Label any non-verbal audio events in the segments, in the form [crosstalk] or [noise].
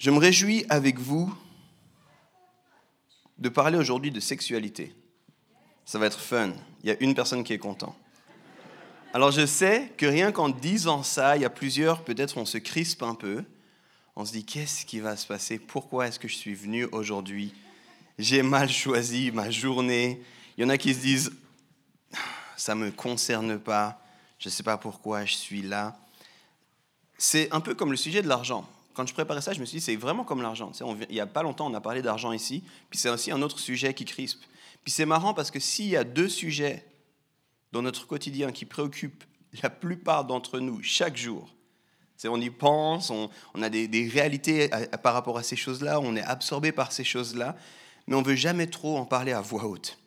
Je me réjouis avec vous de parler aujourd'hui de sexualité. Ça va être fun. Il y a une personne qui est content. Alors je sais que rien qu'en disant ça, il y a plusieurs, peut-être on se crispe un peu. On se dit, qu'est-ce qui va se passer? Pourquoi est-ce que je suis venu aujourd'hui? J'ai mal choisi ma journée. Il y en a qui se disent, ça ne me concerne pas, je ne sais pas pourquoi je suis là. C'est un peu comme le sujet de l'argent quand je préparais ça, je me suis dit, c'est vraiment comme l'argent. il n'y a pas longtemps, on a parlé d'argent ici, puis c'est aussi un autre sujet qui crispe. Puis c'est marrant parce que s'il y a deux sujets dans notre quotidien qui préoccupent la plupart d'entre nous chaque jour, on y pense, on, a des, réalités par rapport à ces choses-là, on est absorbé par ces choses-là, mais on veut jamais trop en parler à voix haute.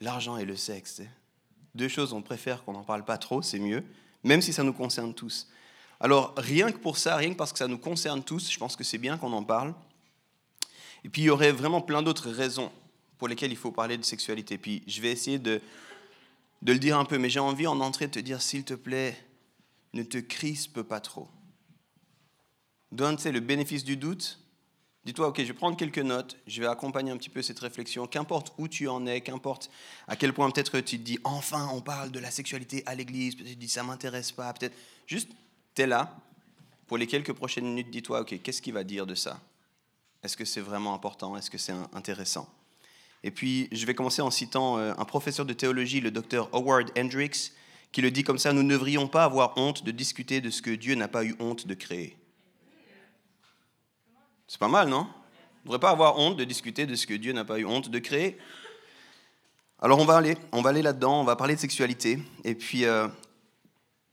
L'argent et le sexe, deux choses, on préfère qu'on n'en parle pas trop, c'est mieux, même si ça nous concerne tous. Alors, rien que pour ça, rien que parce que ça nous concerne tous, je pense que c'est bien qu'on en parle. Et puis, il y aurait vraiment plein d'autres raisons pour lesquelles il faut parler de sexualité. Puis, je vais essayer de, de le dire un peu, mais j'ai envie en entrée de te dire, s'il te plaît, ne te crispe pas trop. Donne le bénéfice du doute. Dis-toi, ok, je vais prendre quelques notes, je vais accompagner un petit peu cette réflexion, qu'importe où tu en es, qu'importe à quel point peut-être tu te dis, enfin, on parle de la sexualité à l'église, peut-être tu te dis, ça m'intéresse pas, peut-être juste tu es là, pour les quelques prochaines minutes, dis-toi, OK, qu'est-ce qu'il va dire de ça? Est-ce que c'est vraiment important? Est-ce que c'est intéressant? Et puis, je vais commencer en citant euh, un professeur de théologie, le docteur Howard Hendricks, qui le dit comme ça, nous ne devrions pas avoir honte de discuter de ce que Dieu n'a pas eu honte de créer. C'est pas mal, non? On ne devrait pas avoir honte de discuter de ce que Dieu n'a pas eu honte de créer. Alors on va aller, aller là-dedans, on va parler de sexualité. Et puis, euh,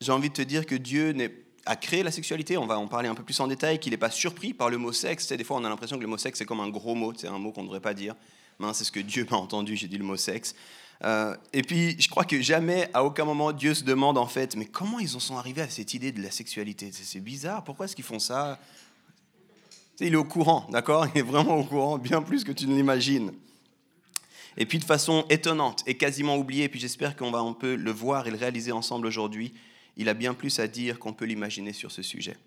j'ai envie de te dire que Dieu n'est a créé la sexualité, on va en parler un peu plus en détail, qu'il n'est pas surpris par le mot sexe. des fois, on a l'impression que le mot sexe, c'est comme un gros mot, c'est un mot qu'on ne devrait pas dire. c'est ce que Dieu m'a entendu, j'ai dit le mot sexe. Euh, et puis, je crois que jamais, à aucun moment, Dieu se demande en fait, mais comment ils en sont arrivés à cette idée de la sexualité? C'est bizarre, pourquoi est-ce qu'ils font ça? Il est au courant, d'accord? Il est vraiment au courant, bien plus que tu ne l'imagines. Et puis, de façon étonnante et quasiment oubliée, et puis j'espère qu'on va un peu le voir et le réaliser ensemble aujourd'hui, il a bien plus à dire qu'on peut l'imaginer sur ce sujet.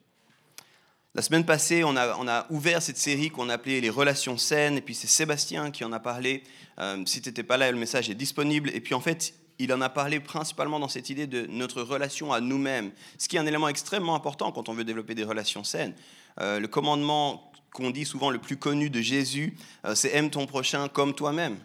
La semaine passée, on a, ouvert cette série qu'on appelait les relations saines, et puis c'est Sébastien qui en a parlé. Euh, si tu n'étais pas là, le message est disponible. Et puis en fait, il en a parlé principalement dans cette idée de notre relation à nous-mêmes, ce qui est un élément extrêmement important quand on veut développer des relations saines. Euh, le commandement qu'on dit souvent le plus connu de Jésus, euh, c'est aime ton prochain comme toi-même.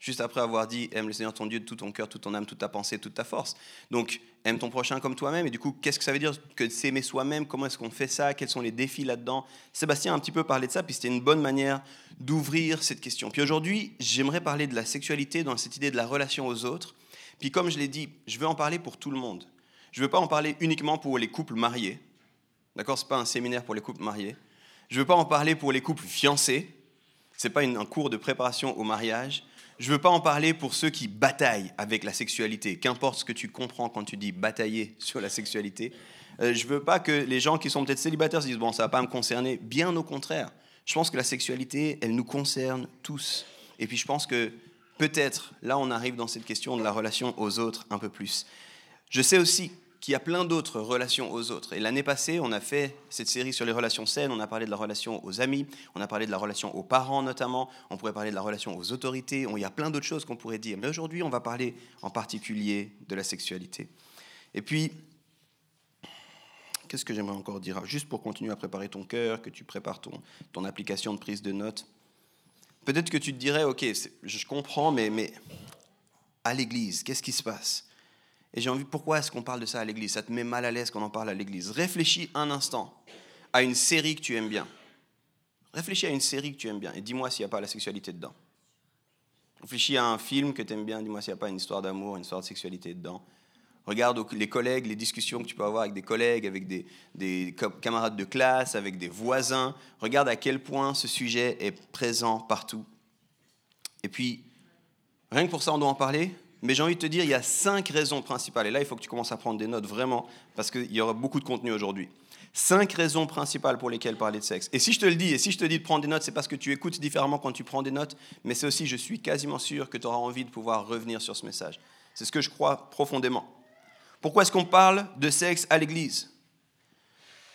Juste après avoir dit aime le Seigneur ton Dieu de tout ton cœur, toute ton âme, toute ta pensée, toute ta force. Donc aime ton prochain comme toi-même. Et du coup, qu'est-ce que ça veut dire que s'aimer soi-même? Comment est-ce qu'on fait ça? Quels sont les défis là-dedans? Sébastien a un petit peu parlé de ça, puis c'était une bonne manière d'ouvrir cette question. Puis aujourd'hui, j'aimerais parler de la sexualité dans cette idée de la relation aux autres. Puis comme je l'ai dit, je veux en parler pour tout le monde. Je ne veux pas en parler uniquement pour les couples mariés. D'accord? Ce n'est pas un séminaire pour les couples mariés. Je ne veux pas en parler pour les couples fiancés. Ce n'est pas un cours de préparation au mariage. Je ne veux pas en parler pour ceux qui bataillent avec la sexualité, qu'importe ce que tu comprends quand tu dis batailler [laughs] sur la sexualité. Euh, je ne veux pas que les gens qui sont peut-être célibataires se disent, bon, ça ne va pas me concerner. Bien au contraire. Je pense que la sexualité, elle nous concerne tous. Et puis je pense que peut-être, là, on arrive dans cette question de la relation aux autres un peu plus. Je sais aussi qu'il y a plein d'autres relations aux autres. Et l'année passée, on a fait cette série sur les relations saines, on a parlé de la relation aux amis, on a parlé de la relation aux parents notamment, on pourrait parler de la relation aux autorités, il y a plein d'autres choses qu'on pourrait dire. Mais aujourd'hui, on va parler en particulier de la sexualité. Et puis, qu'est-ce que j'aimerais encore dire? Juste pour continuer à préparer ton cœur, que tu prépares ton, ton application de prise de notes. Peut-être que tu te dirais, ok, je comprends, mais, mais à l'église, qu'est-ce qui se passe? Et j'ai envie, pourquoi est-ce qu'on parle de ça à l'église? Ça te met mal à l'aise quand on en parle à l'église. Réfléchis un instant à une série que tu aimes bien. Réfléchis à une série que tu aimes bien et dis-moi s'il n'y a pas la sexualité dedans. Réfléchis à un film que tu aimes bien, dis-moi s'il n'y a pas une histoire d'amour, une histoire de sexualité dedans. Regarde les collègues, les discussions que tu peux avoir avec des collègues, avec des, des camarades de classe, avec des voisins. Regarde à quel point ce sujet est présent partout. Et puis, rien que pour ça, on doit en parler? Mais j'ai envie de te dire, il y a cinq raisons principales. Et là, il faut que tu commences à prendre des notes vraiment, parce qu'il y aura beaucoup de contenu aujourd'hui. Cinq raisons principales pour lesquelles parler de sexe. Et si je te le dis, et si je te dis de prendre des notes, c'est parce que tu écoutes différemment quand tu prends des notes, mais c'est aussi, je suis quasiment sûr que tu auras envie de pouvoir revenir sur ce message. C'est ce que je crois profondément. Pourquoi est-ce qu'on parle de sexe à l'Église?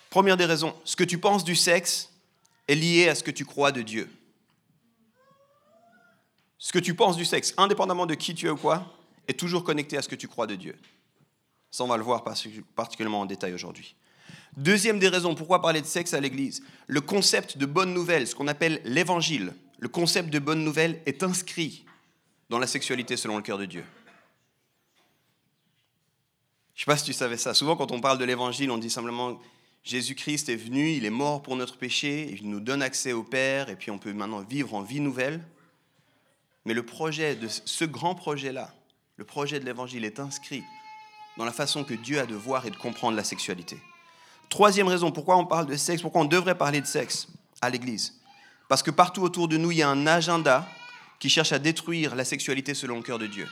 Première des raisons, ce que tu penses du sexe est lié à ce que tu crois de Dieu. Ce que tu penses du sexe, indépendamment de qui tu es ou quoi, est toujours connecté à ce que tu crois de Dieu. Ça, on va le voir particulièrement en détail aujourd'hui. Deuxième des raisons, pourquoi parler de sexe à l'Église Le concept de bonne nouvelle, ce qu'on appelle l'évangile, le concept de bonne nouvelle est inscrit dans la sexualité selon le cœur de Dieu. Je ne sais pas si tu savais ça. Souvent, quand on parle de l'évangile, on dit simplement Jésus-Christ est venu, il est mort pour notre péché, il nous donne accès au Père, et puis on peut maintenant vivre en vie nouvelle. Mais le projet de ce grand projet-là, le projet de l'évangile est inscrit dans la façon que Dieu a de voir et de comprendre la sexualité. Troisième raison, pourquoi on parle de sexe, pourquoi on devrait parler de sexe à l'Église Parce que partout autour de nous, il y a un agenda qui cherche à détruire la sexualité selon le cœur de Dieu.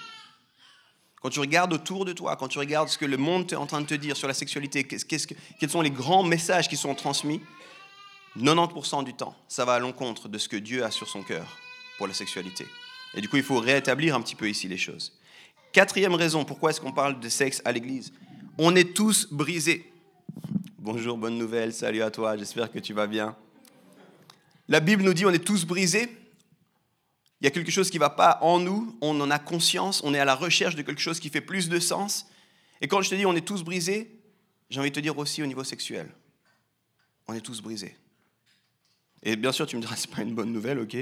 Quand tu regardes autour de toi, quand tu regardes ce que le monde est en train de te dire sur la sexualité, quels sont les grands messages qui sont transmis, 90% du temps, ça va à l'encontre de ce que Dieu a sur son cœur pour la sexualité. Et du coup, il faut rétablir un petit peu ici les choses. Quatrième raison, pourquoi est-ce qu'on parle de sexe à l'église? On est tous brisés. Bonjour, bonne nouvelle, salut à toi, j'espère que tu vas bien. La Bible nous dit on est tous brisés il y a quelque chose qui ne va pas en nous, on en a conscience, on est à la recherche de quelque chose qui fait plus de sens. Et quand je te dis on est tous brisés, j'ai envie de te dire aussi au niveau sexuel. On est tous brisés. Et bien sûr, tu me diras, ce n'est pas une bonne nouvelle, ok?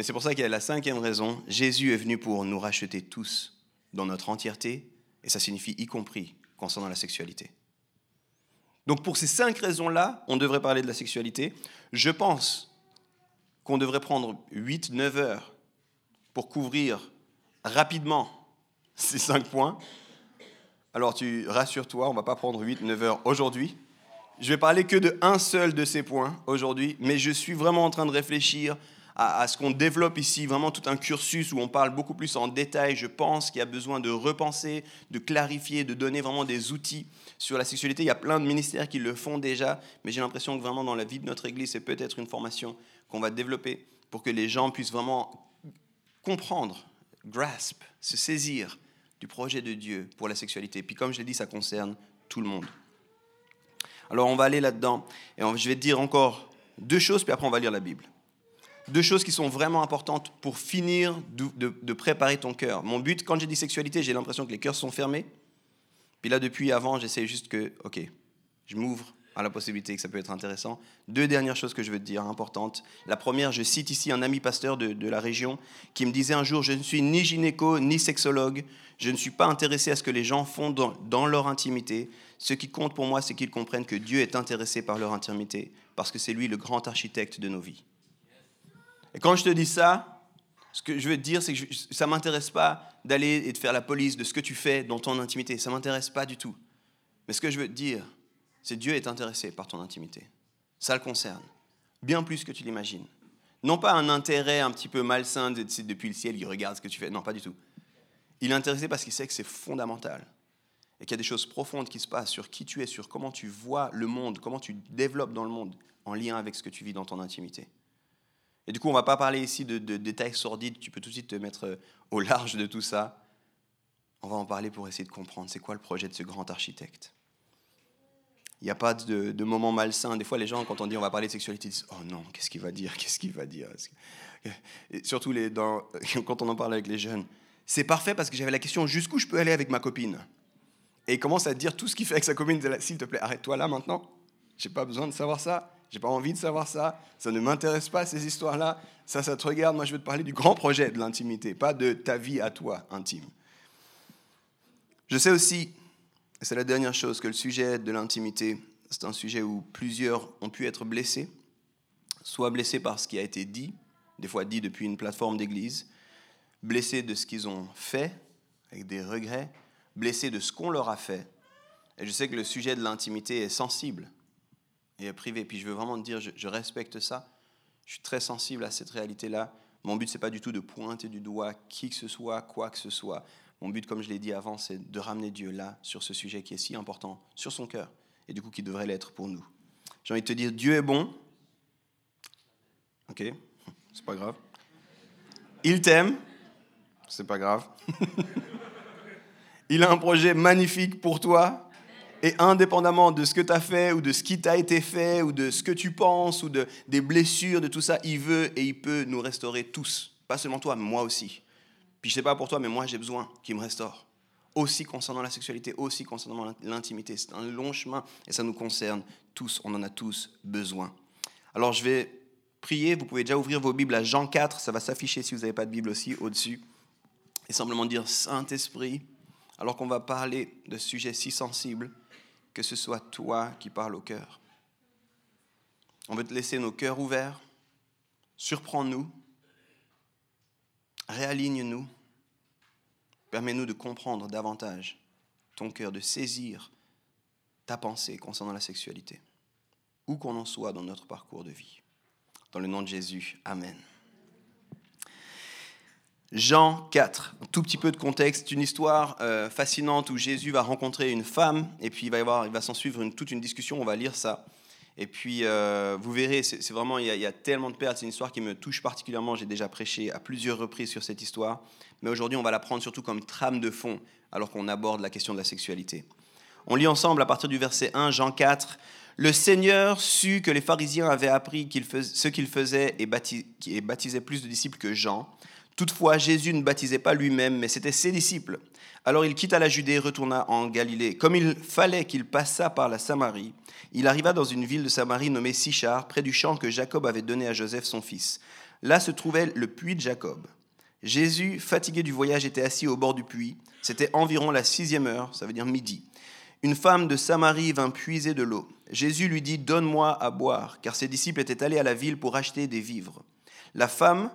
Mais c'est pour ça qu'il y a la cinquième raison. Jésus est venu pour nous racheter tous dans notre entièreté, et ça signifie y compris concernant la sexualité. Donc pour ces cinq raisons-là, on devrait parler de la sexualité. Je pense qu'on devrait prendre 8-9 heures pour couvrir rapidement ces 5 points, alors tu rassures-toi, on ne va pas prendre 8-9 heures aujourd'hui. Je vais parler que de un seul de ces points aujourd'hui, mais je suis vraiment en train de réfléchir à, ce qu'on développe ici, vraiment tout un cursus où on parle beaucoup plus en détail. Je pense qu'il y a besoin de repenser, de clarifier, de donner vraiment des outils sur la sexualité. Il y a plein de ministères qui le font déjà, mais j'ai l'impression que vraiment dans la vie de notre Église, c'est peut-être une formation qu'on va développer pour que les gens puissent vraiment comprendre, grasp, se saisir du projet de Dieu pour la sexualité. Puis comme je l'ai dit, ça concerne tout le monde. Alors on va aller là-dedans et je vais te dire encore deux choses, puis après on va lire la Bible. Deux choses qui sont vraiment importantes pour finir de, préparer ton cœur. Mon but, quand j'ai dit sexualité, j'ai l'impression que les cœurs sont fermés. Puis là, depuis avant, j'essaie juste que, ok, je m'ouvre à la possibilité que ça peut être intéressant. Deux dernières choses que je veux te dire importantes. La première, je cite ici un ami pasteur de, la région qui me disait un jour, je ne suis ni gynéco ni sexologue, je ne suis pas intéressé à ce que les gens font dans leur intimité. Ce qui compte pour moi, c'est qu'ils comprennent que Dieu est intéressé par leur intimité, parce que c'est lui le grand architecte de nos vies. Et quand je te dis ça, ce que je veux te dire, c'est que ça ne m'intéresse pas d'aller et de faire la police de ce que tu fais dans ton intimité. Ça ne m'intéresse pas du tout. Mais ce que je veux te dire, c'est Dieu est intéressé par ton intimité. Ça le concerne, bien plus que tu l'imagines. Non pas un intérêt un petit peu malsain de, depuis le ciel, il regarde ce que tu fais. Non, pas du tout. Il est intéressé parce qu'il sait que c'est fondamental et qu'il y a des choses profondes qui se passent sur qui tu es, sur comment tu vois le monde, comment tu développes dans le monde en lien avec ce que tu vis dans ton intimité. Et du coup, on ne va pas parler ici de, détails sordides, tu peux tout de suite te mettre euh, au large de tout ça. On va en parler pour essayer de comprendre c'est quoi le projet de ce grand architecte. Il n'y a pas de, de, moment malsain. Des fois, les gens, quand on dit on va parler de sexualité, ils disent Oh non, qu'est-ce qu'il va dire Qu'est-ce qu'il va dire? Surtout les, [laughs] quand on en parle avec les jeunes. C'est parfait parce que j'avais la question jusqu'où je peux aller avec ma copine? Et il commence à dire tout ce qu'il fait avec sa copine. S'il te plaît, arrête-toi là maintenant. J'ai pas besoin de savoir ça. J'ai pas envie de savoir ça. Ça ne m'intéresse pas, ces histoires-là. Ça, ça te regarde. Moi, je veux te parler du grand projet de l'intimité, pas de ta vie à toi intime. Je sais aussi et c'est la dernière chose, que le sujet de l'intimité, c'est un sujet où plusieurs ont pu être blessés, soit blessés par ce qui a été dit, des fois dit depuis une plateforme d'église, blessés de ce qu'ils ont fait, avec des regrets, blessés de ce qu'on leur a fait. Et je sais que le sujet de l'intimité est sensible et privé. Puis je veux vraiment te dire, je, respecte ça. Je suis très sensible à cette réalité-là. Mon but, c'est pas du tout de pointer du doigt qui que ce soit, quoi que ce soit. Mon but, comme je l'ai dit avant, c'est de ramener Dieu là, sur ce sujet qui est si important, sur son cœur, et du coup qui devrait l'être pour nous. J'ai envie de te dire, Dieu est bon. Ok, [laughs] c'est pas grave. Il t'aime. C'est pas grave. [laughs] Il a un projet magnifique pour toi. Et indépendamment de ce que tu as fait ou de ce qui t'a été fait ou de ce que tu penses ou de, des blessures, de tout ça, il veut et il peut nous restaurer tous. Pas seulement toi, mais moi aussi. Puis je sais pas pour toi, mais moi j'ai besoin qu'il me restaure. Aussi concernant la sexualité, aussi concernant l'intimité. C'est un long chemin et ça nous concerne tous. On en a tous besoin. Alors je vais prier. Vous pouvez déjà ouvrir vos Bibles à Jean 4. Ça va s'afficher si vous n'avez pas de Bible aussi au-dessus. Et simplement dire Saint-Esprit, alors qu'on va parler de sujets si sensibles, que ce soit toi qui parles au cœur. On veut te laisser nos cœurs ouverts. Surprends-nous. Réaligne-nous. Permets-nous de comprendre davantage ton cœur, de saisir ta pensée concernant la sexualité, où qu'on en soit dans notre parcours de vie. Dans le nom de Jésus, Amen. Jean 4, un tout petit peu de contexte, une histoire euh, fascinante où Jésus va rencontrer une femme et puis il va, il va s'en suivre une, toute une discussion, on va lire ça. Et puis euh, vous verrez, c'est vraiment, il y, a, tellement de perles, c'est une histoire qui me touche particulièrement, j'ai déjà prêché à plusieurs reprises sur cette histoire, mais aujourd'hui on va la prendre surtout comme trame de fond alors qu'on aborde la question de la sexualité. On lit ensemble à partir du verset 1, Jean 4, le Seigneur sut que les pharisiens avaient appris ce qu'il faisait et, et baptisait plus de disciples que Jean. Toutefois, Jésus ne baptisait pas lui-même, mais c'était ses disciples. Alors il quitta la Judée et retourna en Galilée. Comme il fallait qu'il passât par la Samarie, il arriva dans une ville de Samarie nommée Sichar, près du champ que Jacob avait donné à Joseph son fils. Là se trouvait le puits de Jacob. Jésus, fatigué du voyage, était assis au bord du puits. C'était environ la sixième heure, ça veut dire midi. Une femme de Samarie vint puiser de l'eau. Jésus lui dit, Donne-moi à boire, car ses disciples étaient allés à la ville pour acheter des vivres. La femme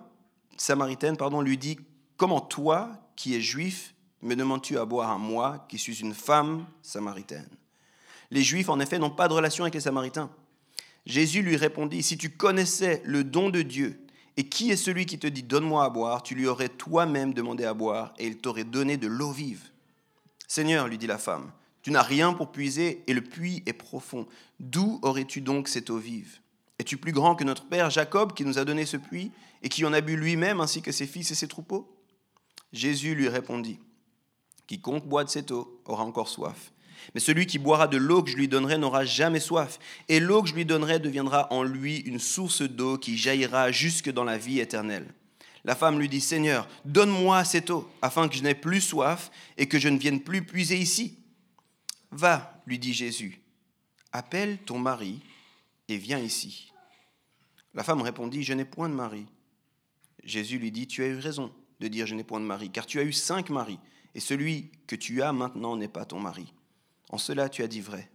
samaritaine pardon, lui dit, Comment toi, qui es juif, me demandes-tu à boire à moi, qui suis une femme samaritaine? Les Juifs, en effet, n'ont pas de relation avec les Samaritains. Jésus lui répondit, Si tu connaissais le don de Dieu, et qui est celui qui te dit, Donne-moi à boire, tu lui aurais toi-même demandé à boire, et il t'aurait donné de l'eau vive. Seigneur, lui dit la femme, tu n'as rien pour puiser, et le puits est profond. D'où aurais-tu donc cette eau vive? Es-tu plus grand que notre père Jacob, qui nous a donné ce puits, et qui en a bu lui-même, ainsi que ses fils et ses troupeaux Jésus lui répondit, Quiconque boit de cette eau aura encore soif. Mais celui qui boira de l'eau que je lui donnerai n'aura jamais soif. Et l'eau que je lui donnerai deviendra en lui une source d'eau qui jaillira jusque dans la vie éternelle. La femme lui dit, Seigneur, donne-moi cette eau, afin que je n'aie plus soif et que je ne vienne plus puiser ici. Va, lui dit Jésus, appelle ton mari et viens ici. La femme répondit, Je n'ai point de mari. Jésus lui dit, Tu as eu raison de dire Je n'ai point de mari, car tu as eu cinq maris, et celui que tu as maintenant n'est pas ton mari. En cela tu as dit vrai.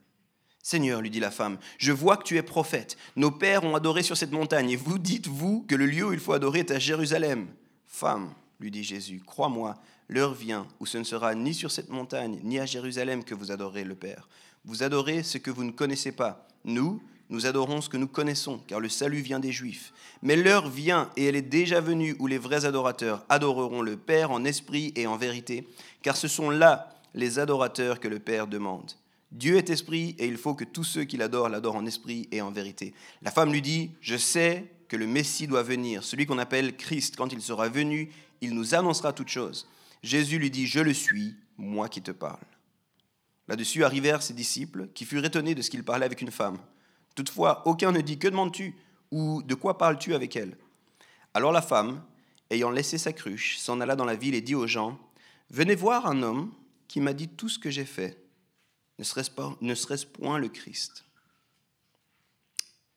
Seigneur, lui dit la femme, je vois que tu es prophète. Nos pères ont adoré sur cette montagne, et vous dites, vous, que le lieu où il faut adorer est à Jérusalem. Femme, lui dit Jésus, crois-moi, l'heure vient où ce ne sera ni sur cette montagne, ni à Jérusalem que vous adorez le Père. Vous adorez ce que vous ne connaissez pas. Nous, nous adorons ce que nous connaissons, car le salut vient des Juifs. Mais l'heure vient, et elle est déjà venue, où les vrais adorateurs adoreront le Père en esprit et en vérité, car ce sont là les adorateurs que le Père demande. Dieu est esprit, et il faut que tous ceux qui l'adorent l'adorent en esprit et en vérité. La femme lui dit, je sais que le Messie doit venir, celui qu'on appelle Christ. Quand il sera venu, il nous annoncera toutes choses. Jésus lui dit, je le suis, moi qui te parle. Là-dessus arrivèrent ses disciples, qui furent étonnés de ce qu'il parlait avec une femme. Toutefois, aucun ne dit, que demandes-tu ou de quoi parles-tu avec elle? Alors la femme, ayant laissé sa cruche, s'en alla dans la ville et dit aux gens, Venez voir un homme qui m'a dit tout ce que j'ai fait. Ne serait-ce, pas, ne serait-ce point le Christ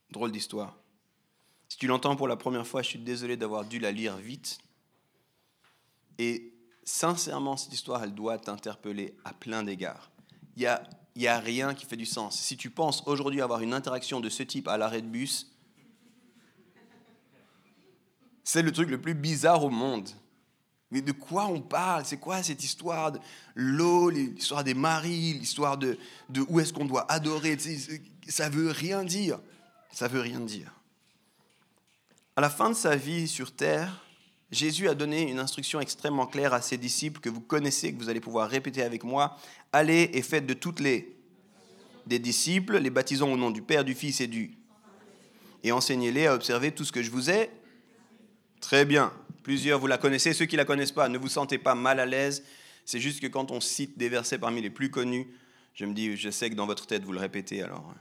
Drôle d'histoire. Si tu l'entends pour la première fois, je suis désolé d'avoir dû la lire vite. Et sincèrement, cette histoire, elle doit t'interpeller à plein d'égards. Il n'y a, y a rien qui fait du sens. Si tu penses aujourd'hui avoir une interaction de ce type à l'arrêt de bus, c'est le truc le plus bizarre au monde. Mais de quoi on parle? C'est quoi cette histoire de l'eau, l'histoire des maris, l'histoire de, de où est-ce qu'on doit adorer? Ça veut rien dire. Ça veut rien dire. À la fin de sa vie sur terre, Jésus a donné une instruction extrêmement claire à ses disciples que vous connaissez, que vous allez pouvoir répéter avec moi. Allez et faites de toutes les disciples, les baptisons au nom du Père, du Fils et du et enseignez-les à observer tout ce que je vous ai. Très bien. Plusieurs, vous la connaissez. Ceux qui ne la connaissent pas, ne vous sentez pas mal à l'aise. C'est juste que quand on cite des versets parmi les plus connus, je me dis, je sais que dans votre tête, vous le répétez, alors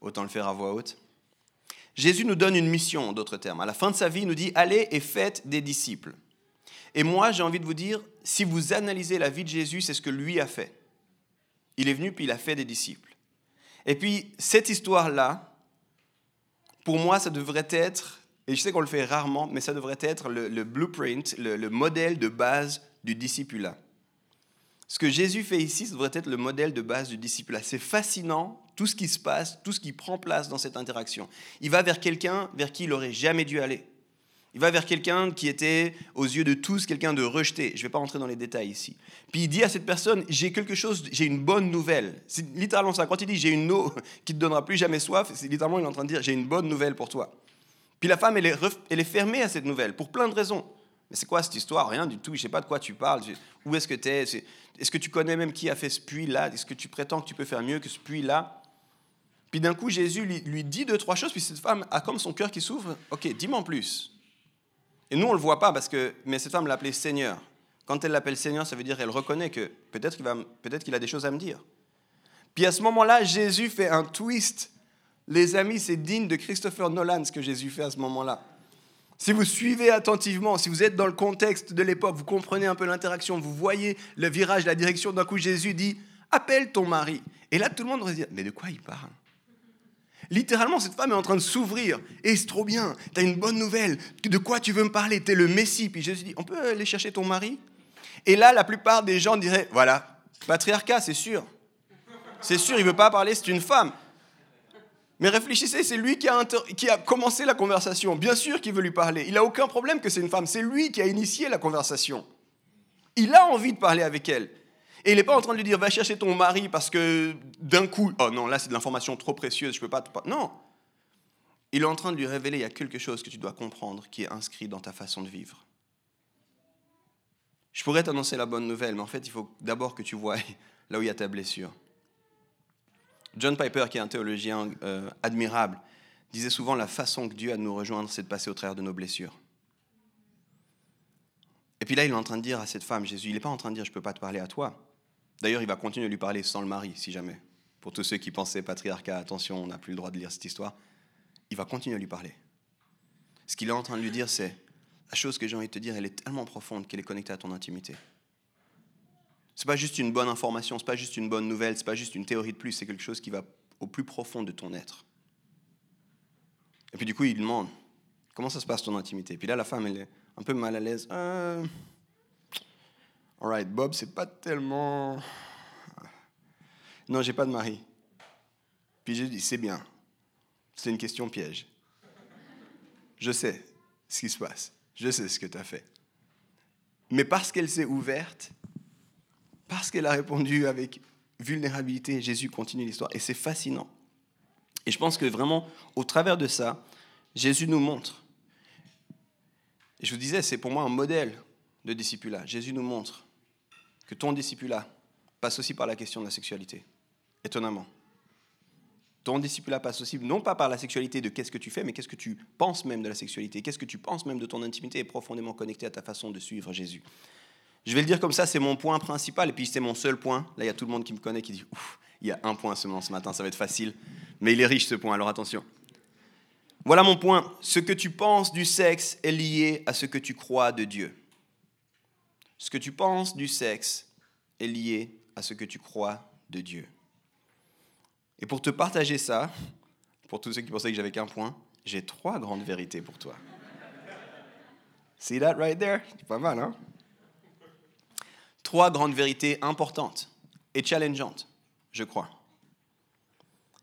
autant le faire à voix haute. Jésus nous donne une mission, en d'autres termes. À la fin de sa vie, il nous dit, allez et faites des disciples. Et moi, j'ai envie de vous dire, si vous analysez la vie de Jésus, c'est ce que lui a fait. Il est venu, puis il a fait des disciples. Et puis, cette histoire-là, pour moi, ça devrait être, et je sais qu'on le fait rarement, mais ça devrait être le, blueprint, le, modèle de base du discipulat. Ce que Jésus fait ici, ça devrait être le modèle de base du discipulat. C'est fascinant tout ce qui se passe, tout ce qui prend place dans cette interaction. Il va vers quelqu'un vers qui il n'aurait jamais dû aller. Il va vers quelqu'un qui était, aux yeux de tous, quelqu'un de rejeté. Je ne vais pas rentrer dans les détails ici. Puis il dit à cette personne, j'ai quelque chose, j'ai une bonne nouvelle. C'est littéralement ça. Quand il dit, j'ai une eau [laughs] qui ne te donnera plus jamais soif, c'est littéralement, il est en train de dire, j'ai une bonne nouvelle pour toi. Puis la femme, elle est fermée à cette nouvelle, pour plein de raisons. Mais c'est quoi cette histoire? Rien du tout. Je sais pas de quoi tu parles. Où est-ce que tu es Est-ce que tu connais même qui a fait ce puits-là? Est-ce que tu prétends que tu peux faire mieux que ce puits-là? Puis d'un coup, Jésus lui, dit deux, trois choses. Puis cette femme a comme son cœur qui s'ouvre. Ok, dis-moi en plus. Et nous, on le voit pas, parce que, mais cette femme l'appelait Seigneur. Quand elle l'appelle Seigneur, ça veut dire qu'elle reconnaît que peut-être qu'il, va, peut-être qu'il a des choses à me dire. Puis à ce moment-là, Jésus fait un twist. Les amis, c'est digne de Christopher Nolan ce que Jésus fait à ce moment-là. Si vous suivez attentivement, si vous êtes dans le contexte de l'époque, vous comprenez un peu l'interaction, vous voyez le virage, la direction, d'un coup Jésus dit, appelle ton mari. Et là, tout le monde va se mais de quoi il parle? Littéralement, cette femme est en train de s'ouvrir. Et c'est trop bien, tu as une bonne nouvelle. De quoi tu veux me parler? Tu es le Messie. Puis Jésus dit, on peut aller chercher ton mari? Et là, la plupart des gens diraient, voilà, patriarcat, c'est sûr. C'est sûr, il ne veut pas parler, c'est une femme. Mais réfléchissez, c'est lui qui a, commencé la conversation. Bien sûr qu'il veut lui parler. Il n'a aucun problème que c'est une femme. C'est lui qui a initié la conversation. Il a envie de parler avec elle. Et il n'est pas en train de lui dire va chercher ton mari parce que d'un coup, oh non, là c'est de l'information trop précieuse, je peux pas. Non. Il est en train de lui révéler il y a quelque chose que tu dois comprendre qui est inscrit dans ta façon de vivre. Je pourrais t'annoncer la bonne nouvelle, mais en fait, il faut d'abord que tu vois là où il y a ta blessure. John Piper, qui est un théologien euh, admirable, disait souvent la façon que Dieu a de nous rejoindre, c'est de passer au travers de nos blessures. Et puis là, il est en train de dire à cette femme, Jésus, il n'est pas en train de dire je ne peux pas te parler à toi, D'ailleurs, il va continuer à lui parler sans le mari, si jamais. Pour tous ceux qui pensaient patriarcat, attention, on n'a plus le droit de lire cette histoire. Il va continuer à lui parler. Ce qu'il est en train de lui dire, c'est la chose que j'ai envie de te dire, elle est tellement profonde qu'elle est connectée à ton intimité. C'est pas juste une bonne information, c'est pas juste une bonne nouvelle, c'est pas juste une théorie de plus, c'est quelque chose qui va au plus profond de ton être. Et puis du coup, il demande comment ça se passe ton intimité? Et puis là, la femme, elle est un peu mal à l'aise. Euh, Alright, Bob, c'est pas tellement. Non, j'ai pas de mari. Puis j'ai dit, c'est bien. C'est une question piège. Je sais ce qui se passe. Je sais ce que tu as fait. Mais parce qu'elle s'est ouverte, parce qu'elle a répondu avec vulnérabilité, Jésus continue l'histoire. Et c'est fascinant. Et je pense que vraiment, au travers de ça, Jésus nous montre. Et je vous disais, c'est pour moi un modèle de discipulat. Jésus nous montre que ton discipulat passe aussi par la question de la sexualité. Étonnamment. Ton discipulat passe aussi non pas par la sexualité de qu'est-ce que tu fais, mais qu'est-ce que tu penses même de la sexualité, qu'est-ce que tu penses même de ton intimité est profondément connecté à ta façon de suivre Jésus. Je vais le dire comme ça, c'est mon point principal, et puis c'est mon seul point. Là, il y a tout le monde qui me connaît qui dit, ouf, il y a un point seulement ce matin, ça va être facile. Mais il est riche ce point, alors attention. Voilà mon point. Ce que tu penses du sexe est lié à ce que tu crois de Dieu. Ce que tu penses du sexe est lié à ce que tu crois de Dieu. Et pour te partager ça, pour tous ceux qui pensaient que j'avais qu'un point, j'ai trois grandes vérités pour toi. See that right there? Pas mal, hein? Trois grandes vérités importantes et challengeantes, je crois.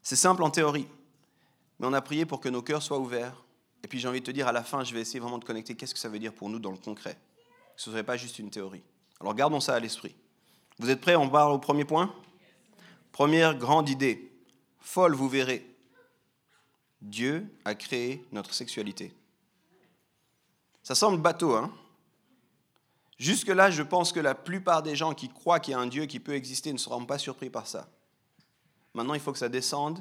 C'est simple en théorie, mais on a prié pour que nos cœurs soient ouverts. Et puis j'ai envie de te dire, à la fin, je vais essayer vraiment de connecter qu'est-ce que ça veut dire pour nous dans le concret que ce ne serait pas juste une théorie. Alors gardons ça à l'esprit. Vous êtes prêts? On parle au premier point? Première grande idée, folle, vous verrez. Dieu a créé notre sexualité. Ça semble bateau, hein? Jusque-là, je pense que la plupart des gens qui croient qu'il y a un Dieu qui peut exister ne seront pas surpris par ça. Maintenant, il faut que ça descende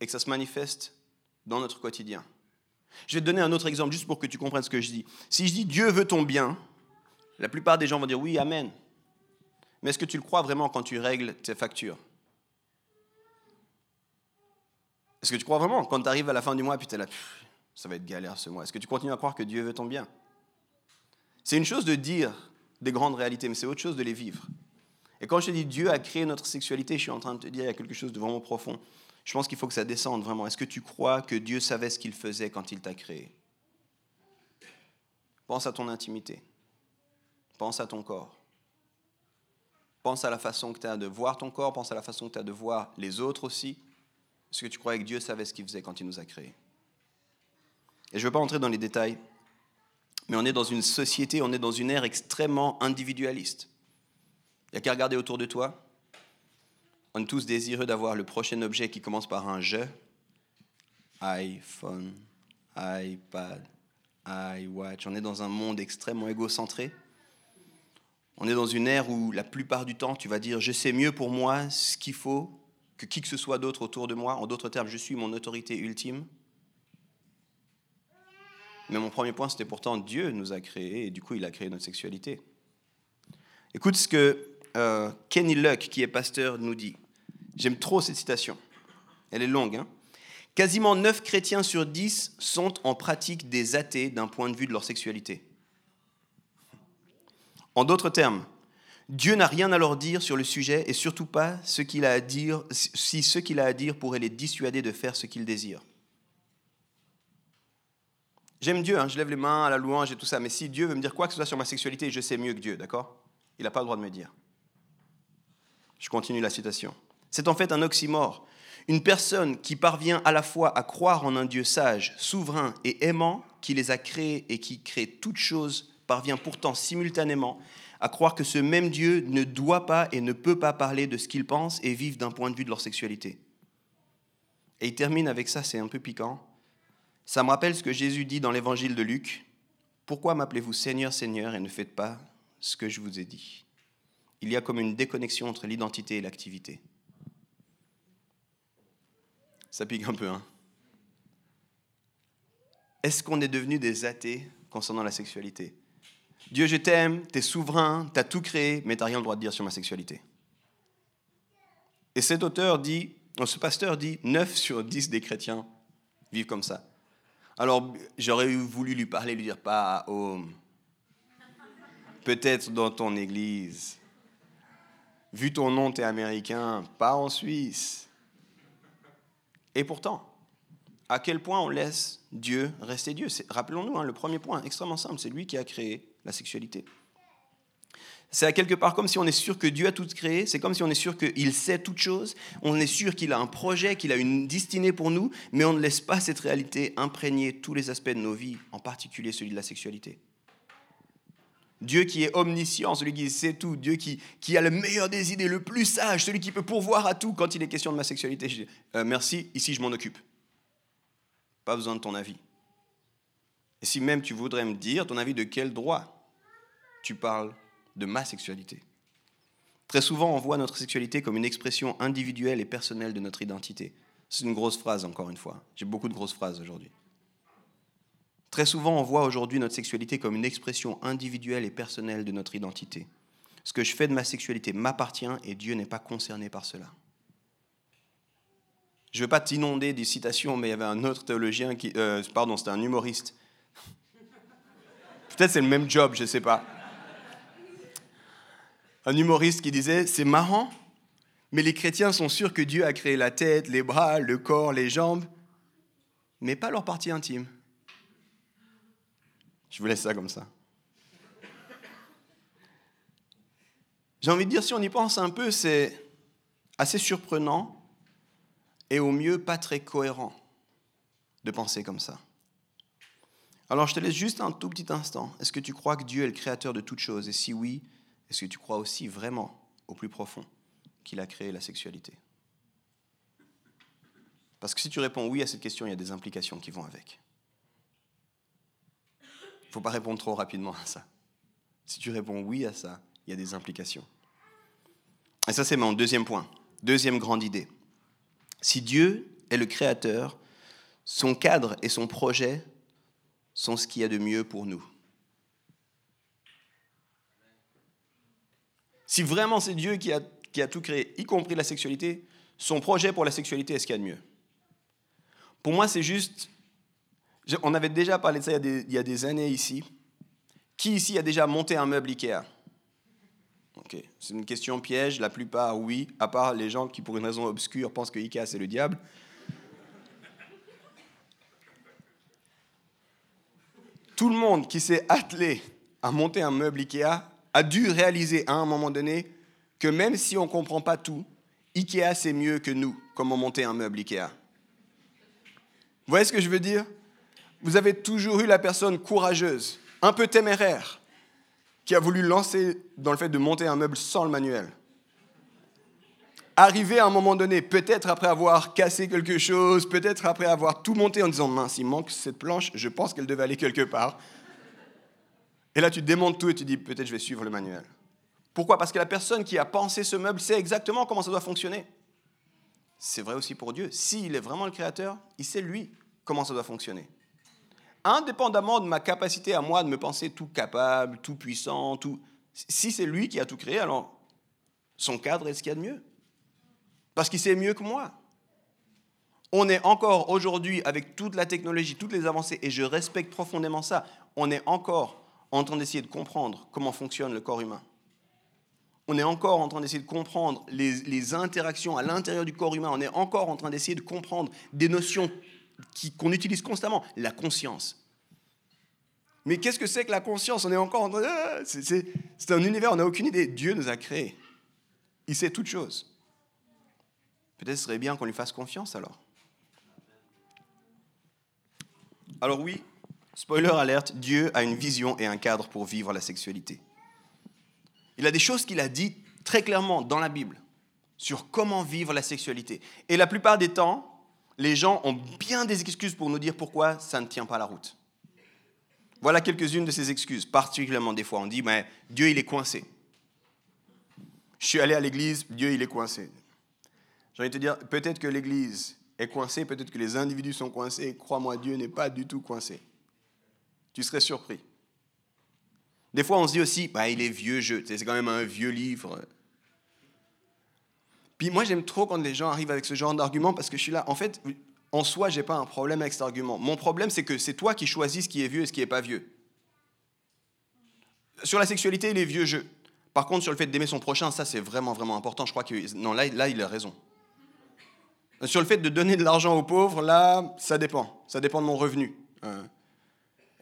et que ça se manifeste dans notre quotidien. Je vais te donner un autre exemple juste pour que tu comprennes ce que je dis. Si je dis Dieu veut ton bien, la plupart des gens vont dire oui, Amen. Mais est-ce que tu le crois vraiment quand tu règles tes factures? Est-ce que tu crois vraiment? Quand tu arrives à la fin du mois et puis tu es là, ça va être galère ce mois Est-ce que tu continues à croire que Dieu veut ton bien? C'est une chose de dire des grandes réalités, mais c'est autre chose de les vivre. Et quand je te dis Dieu a créé notre sexualité, je suis en train de te dire il y a quelque chose de vraiment profond. Je pense qu'il faut que ça descende vraiment. Est-ce que tu crois que Dieu savait ce qu'il faisait quand il t'a créé? Pense à ton intimité. Pense à ton corps. Pense à la façon que tu as de voir ton corps, pense à la façon que tu as de voir les autres aussi. Est-ce que tu crois que Dieu savait ce qu'il faisait quand il nous a créés? Et je ne veux pas entrer dans les détails, mais on est dans une société, on est dans une ère extrêmement individualiste. Il n'y a qu'à regarder autour de toi. On est tous désireux d'avoir le prochain objet qui commence par un je. iPhone, iPad, iWatch. On est dans un monde extrêmement égocentré. On est dans une ère où la plupart du temps, tu vas dire je sais mieux pour moi ce qu'il faut que qui que ce soit d'autre autour de moi. En d'autres termes, je suis mon autorité ultime. Mais mon premier point, c'était pourtant Dieu nous a créés et du coup, il a créé notre sexualité. Écoute ce que euh, Kenny Luck, qui est pasteur, nous dit. J'aime trop cette citation. Elle est longue. Hein Quasiment 9 chrétiens sur 10 sont en pratique des athées d'un point de vue de leur sexualité. En d'autres termes, Dieu n'a rien à leur dire sur le sujet et surtout pas ce qu'il a à dire, si ce qu'il a à dire pourrait les dissuader de faire ce qu'ils désirent. J'aime Dieu, hein, je lève les mains à la louange et tout ça, mais si Dieu veut me dire quoi que ce soit sur ma sexualité, je sais mieux que Dieu, d'accord? Il n'a pas le droit de me dire. Je continue la citation. C'est en fait un oxymore. Une personne qui parvient à la fois à croire en un Dieu sage, souverain et aimant, qui les a créés et qui crée toutes choses parvient pourtant simultanément à croire que ce même Dieu ne doit pas et ne peut pas parler de ce qu'ils pensent et vivent d'un point de vue de leur sexualité. Et il termine avec ça, c'est un peu piquant. Ça me rappelle ce que Jésus dit dans l'évangile de Luc. Pourquoi m'appelez-vous Seigneur, Seigneur et ne faites pas ce que je vous ai dit? Il y a comme une déconnexion entre l'identité et l'activité. Ça pique un peu, hein Est-ce qu'on est devenu des athées concernant la sexualité? Dieu, je t'aime, tu es souverain, tu as tout créé, mais tu n'as rien le droit de dire sur ma sexualité. Et cet auteur dit, ce pasteur dit, 9 sur 10 des chrétiens vivent comme ça. Alors, j'aurais voulu lui parler, lui dire, pas à home, peut-être dans ton église. Vu ton nom, tu es américain, pas en Suisse. Et pourtant, à quel point on laisse Dieu rester Dieu? Rappelons-nous, hein, le premier point, extrêmement simple, c'est lui qui a créé la sexualité. C'est à quelque part comme si on est sûr que Dieu a tout créé, c'est comme si on est sûr qu'il sait toutes choses, on est sûr qu'il a un projet, qu'il a une destinée pour nous, mais on ne laisse pas cette réalité imprégner tous les aspects de nos vies, en particulier celui de la sexualité. Dieu qui est omniscient, celui qui sait tout, Dieu qui, a le meilleur des idées, le plus sage, celui qui peut pourvoir à tout quand il est question de ma sexualité. Je dis, euh, merci, ici je m'en occupe. Pas besoin de ton avis. Et si même tu voudrais me dire ton avis de quel droit tu parles de ma sexualité Très souvent, on voit notre sexualité comme une expression individuelle et personnelle de notre identité. C'est une grosse phrase, encore une fois. J'ai beaucoup de grosses phrases aujourd'hui. Très souvent, on voit aujourd'hui notre sexualité comme une expression individuelle et personnelle de notre identité. Ce que je fais de ma sexualité m'appartient et Dieu n'est pas concerné par cela. Je ne veux pas t'inonder des citations, mais il y avait un autre théologien qui. Euh, pardon, c'était un humoriste [laughs] Peut-être c'est le même job, je ne sais pas. Un humoriste qui disait, c'est marrant, mais les chrétiens sont sûrs que Dieu a créé la tête, les bras, le corps, les jambes, mais pas leur partie intime. Je vous laisse ça comme ça. J'ai envie de dire, si on y pense un peu, c'est assez surprenant et au mieux pas très cohérent de penser comme ça. Alors je te laisse juste un tout petit instant. Est-ce que tu crois que Dieu est le créateur de toutes choses? Et si oui, est-ce que tu crois aussi vraiment, au plus profond, qu'il a créé la sexualité? Parce que si tu réponds oui à cette question, il y a des implications qui vont avec. Il ne faut pas répondre trop rapidement à ça. Si tu réponds oui à ça, il y a des implications. Et ça, c'est mon deuxième point, deuxième grande idée. Si Dieu est le créateur, son cadre et son projet sont ce qu'il y a de mieux pour nous. Si vraiment c'est Dieu qui a, qui a tout créé, y compris la sexualité, son projet pour la sexualité est ce qu'il y a de mieux? Pour moi, c'est juste... On avait déjà parlé de ça il y, a des, années ici. Qui ici a déjà monté un meuble Ikea? C'est une question piège, la plupart oui, à part les gens qui pour une raison obscure pensent que Ikea c'est le diable. tout le monde qui s'est attelé à monter un meuble Ikea a dû réaliser à un moment donné que même si on ne comprend pas tout, Ikea c'est mieux que nous, comment monter un meuble Ikea. Vous voyez ce que je veux dire? Vous avez toujours eu la personne courageuse, un peu téméraire, qui a voulu lancer dans le fait de monter un meuble sans le manuel. Arrivé à un moment donné, peut-être après avoir cassé quelque chose, peut-être après avoir tout monté en disant mince, il manque cette planche, je pense qu'elle devait aller quelque part. Et là, tu démontes tout et tu dis peut-être je vais suivre le manuel. Pourquoi? Parce que la personne qui a pensé ce meuble sait exactement comment ça doit fonctionner. C'est vrai aussi pour Dieu. S'il est vraiment le créateur, il sait lui comment ça doit fonctionner. Indépendamment de ma capacité à moi de me penser tout capable, tout puissant, tout. Si c'est lui qui a tout créé, alors son cadre est ce qu'il y a de mieux parce qu'il sait mieux que moi. On est encore aujourd'hui, avec toute la technologie, toutes les avancées, et je respecte profondément ça, on est encore en train d'essayer de comprendre comment fonctionne le corps humain. On est encore en train d'essayer de comprendre les, interactions à l'intérieur du corps humain. On est encore en train d'essayer de comprendre des notions qu'on utilise constamment. La conscience. Mais qu'est-ce que c'est que la conscience? On est encore en train ah, C'est un univers, on n'a aucune idée. Dieu nous a créés. Il sait toutes choses. Peut-être ce serait bien qu'on lui fasse confiance alors. Alors oui, spoiler alerte, Dieu a une vision et un cadre pour vivre la sexualité. Il a des choses qu'il a dit très clairement dans la Bible sur comment vivre la sexualité. Et la plupart des temps, les gens ont bien des excuses pour nous dire pourquoi ça ne tient pas la route. Voilà quelques-unes de ces excuses, particulièrement des fois. On dit, mais Dieu, il est coincé. Je suis allé à l'église, Dieu, il est coincé. J'ai envie de te dire, peut-être que l'Église est coincée, peut-être que les individus sont coincés. Crois-moi, Dieu n'est pas du tout coincé. Tu serais surpris. Des fois, on se dit aussi, bah, il est vieux jeu, c'est quand même un vieux livre. Puis moi, j'aime trop quand les gens arrivent avec ce genre d'argument parce que je suis là. En fait, en soi, je n'ai pas un problème avec cet argument. Mon problème, c'est que c'est toi qui choisis ce qui est vieux et ce qui n'est pas vieux. Sur la sexualité, il est vieux jeu. Par contre, sur le fait d'aimer son prochain, ça, c'est vraiment, vraiment important. Je crois que. Non, là, là il a raison. Sur le fait de donner de l'argent aux pauvres, là, ça dépend. Ça dépend de mon revenu. Euh, et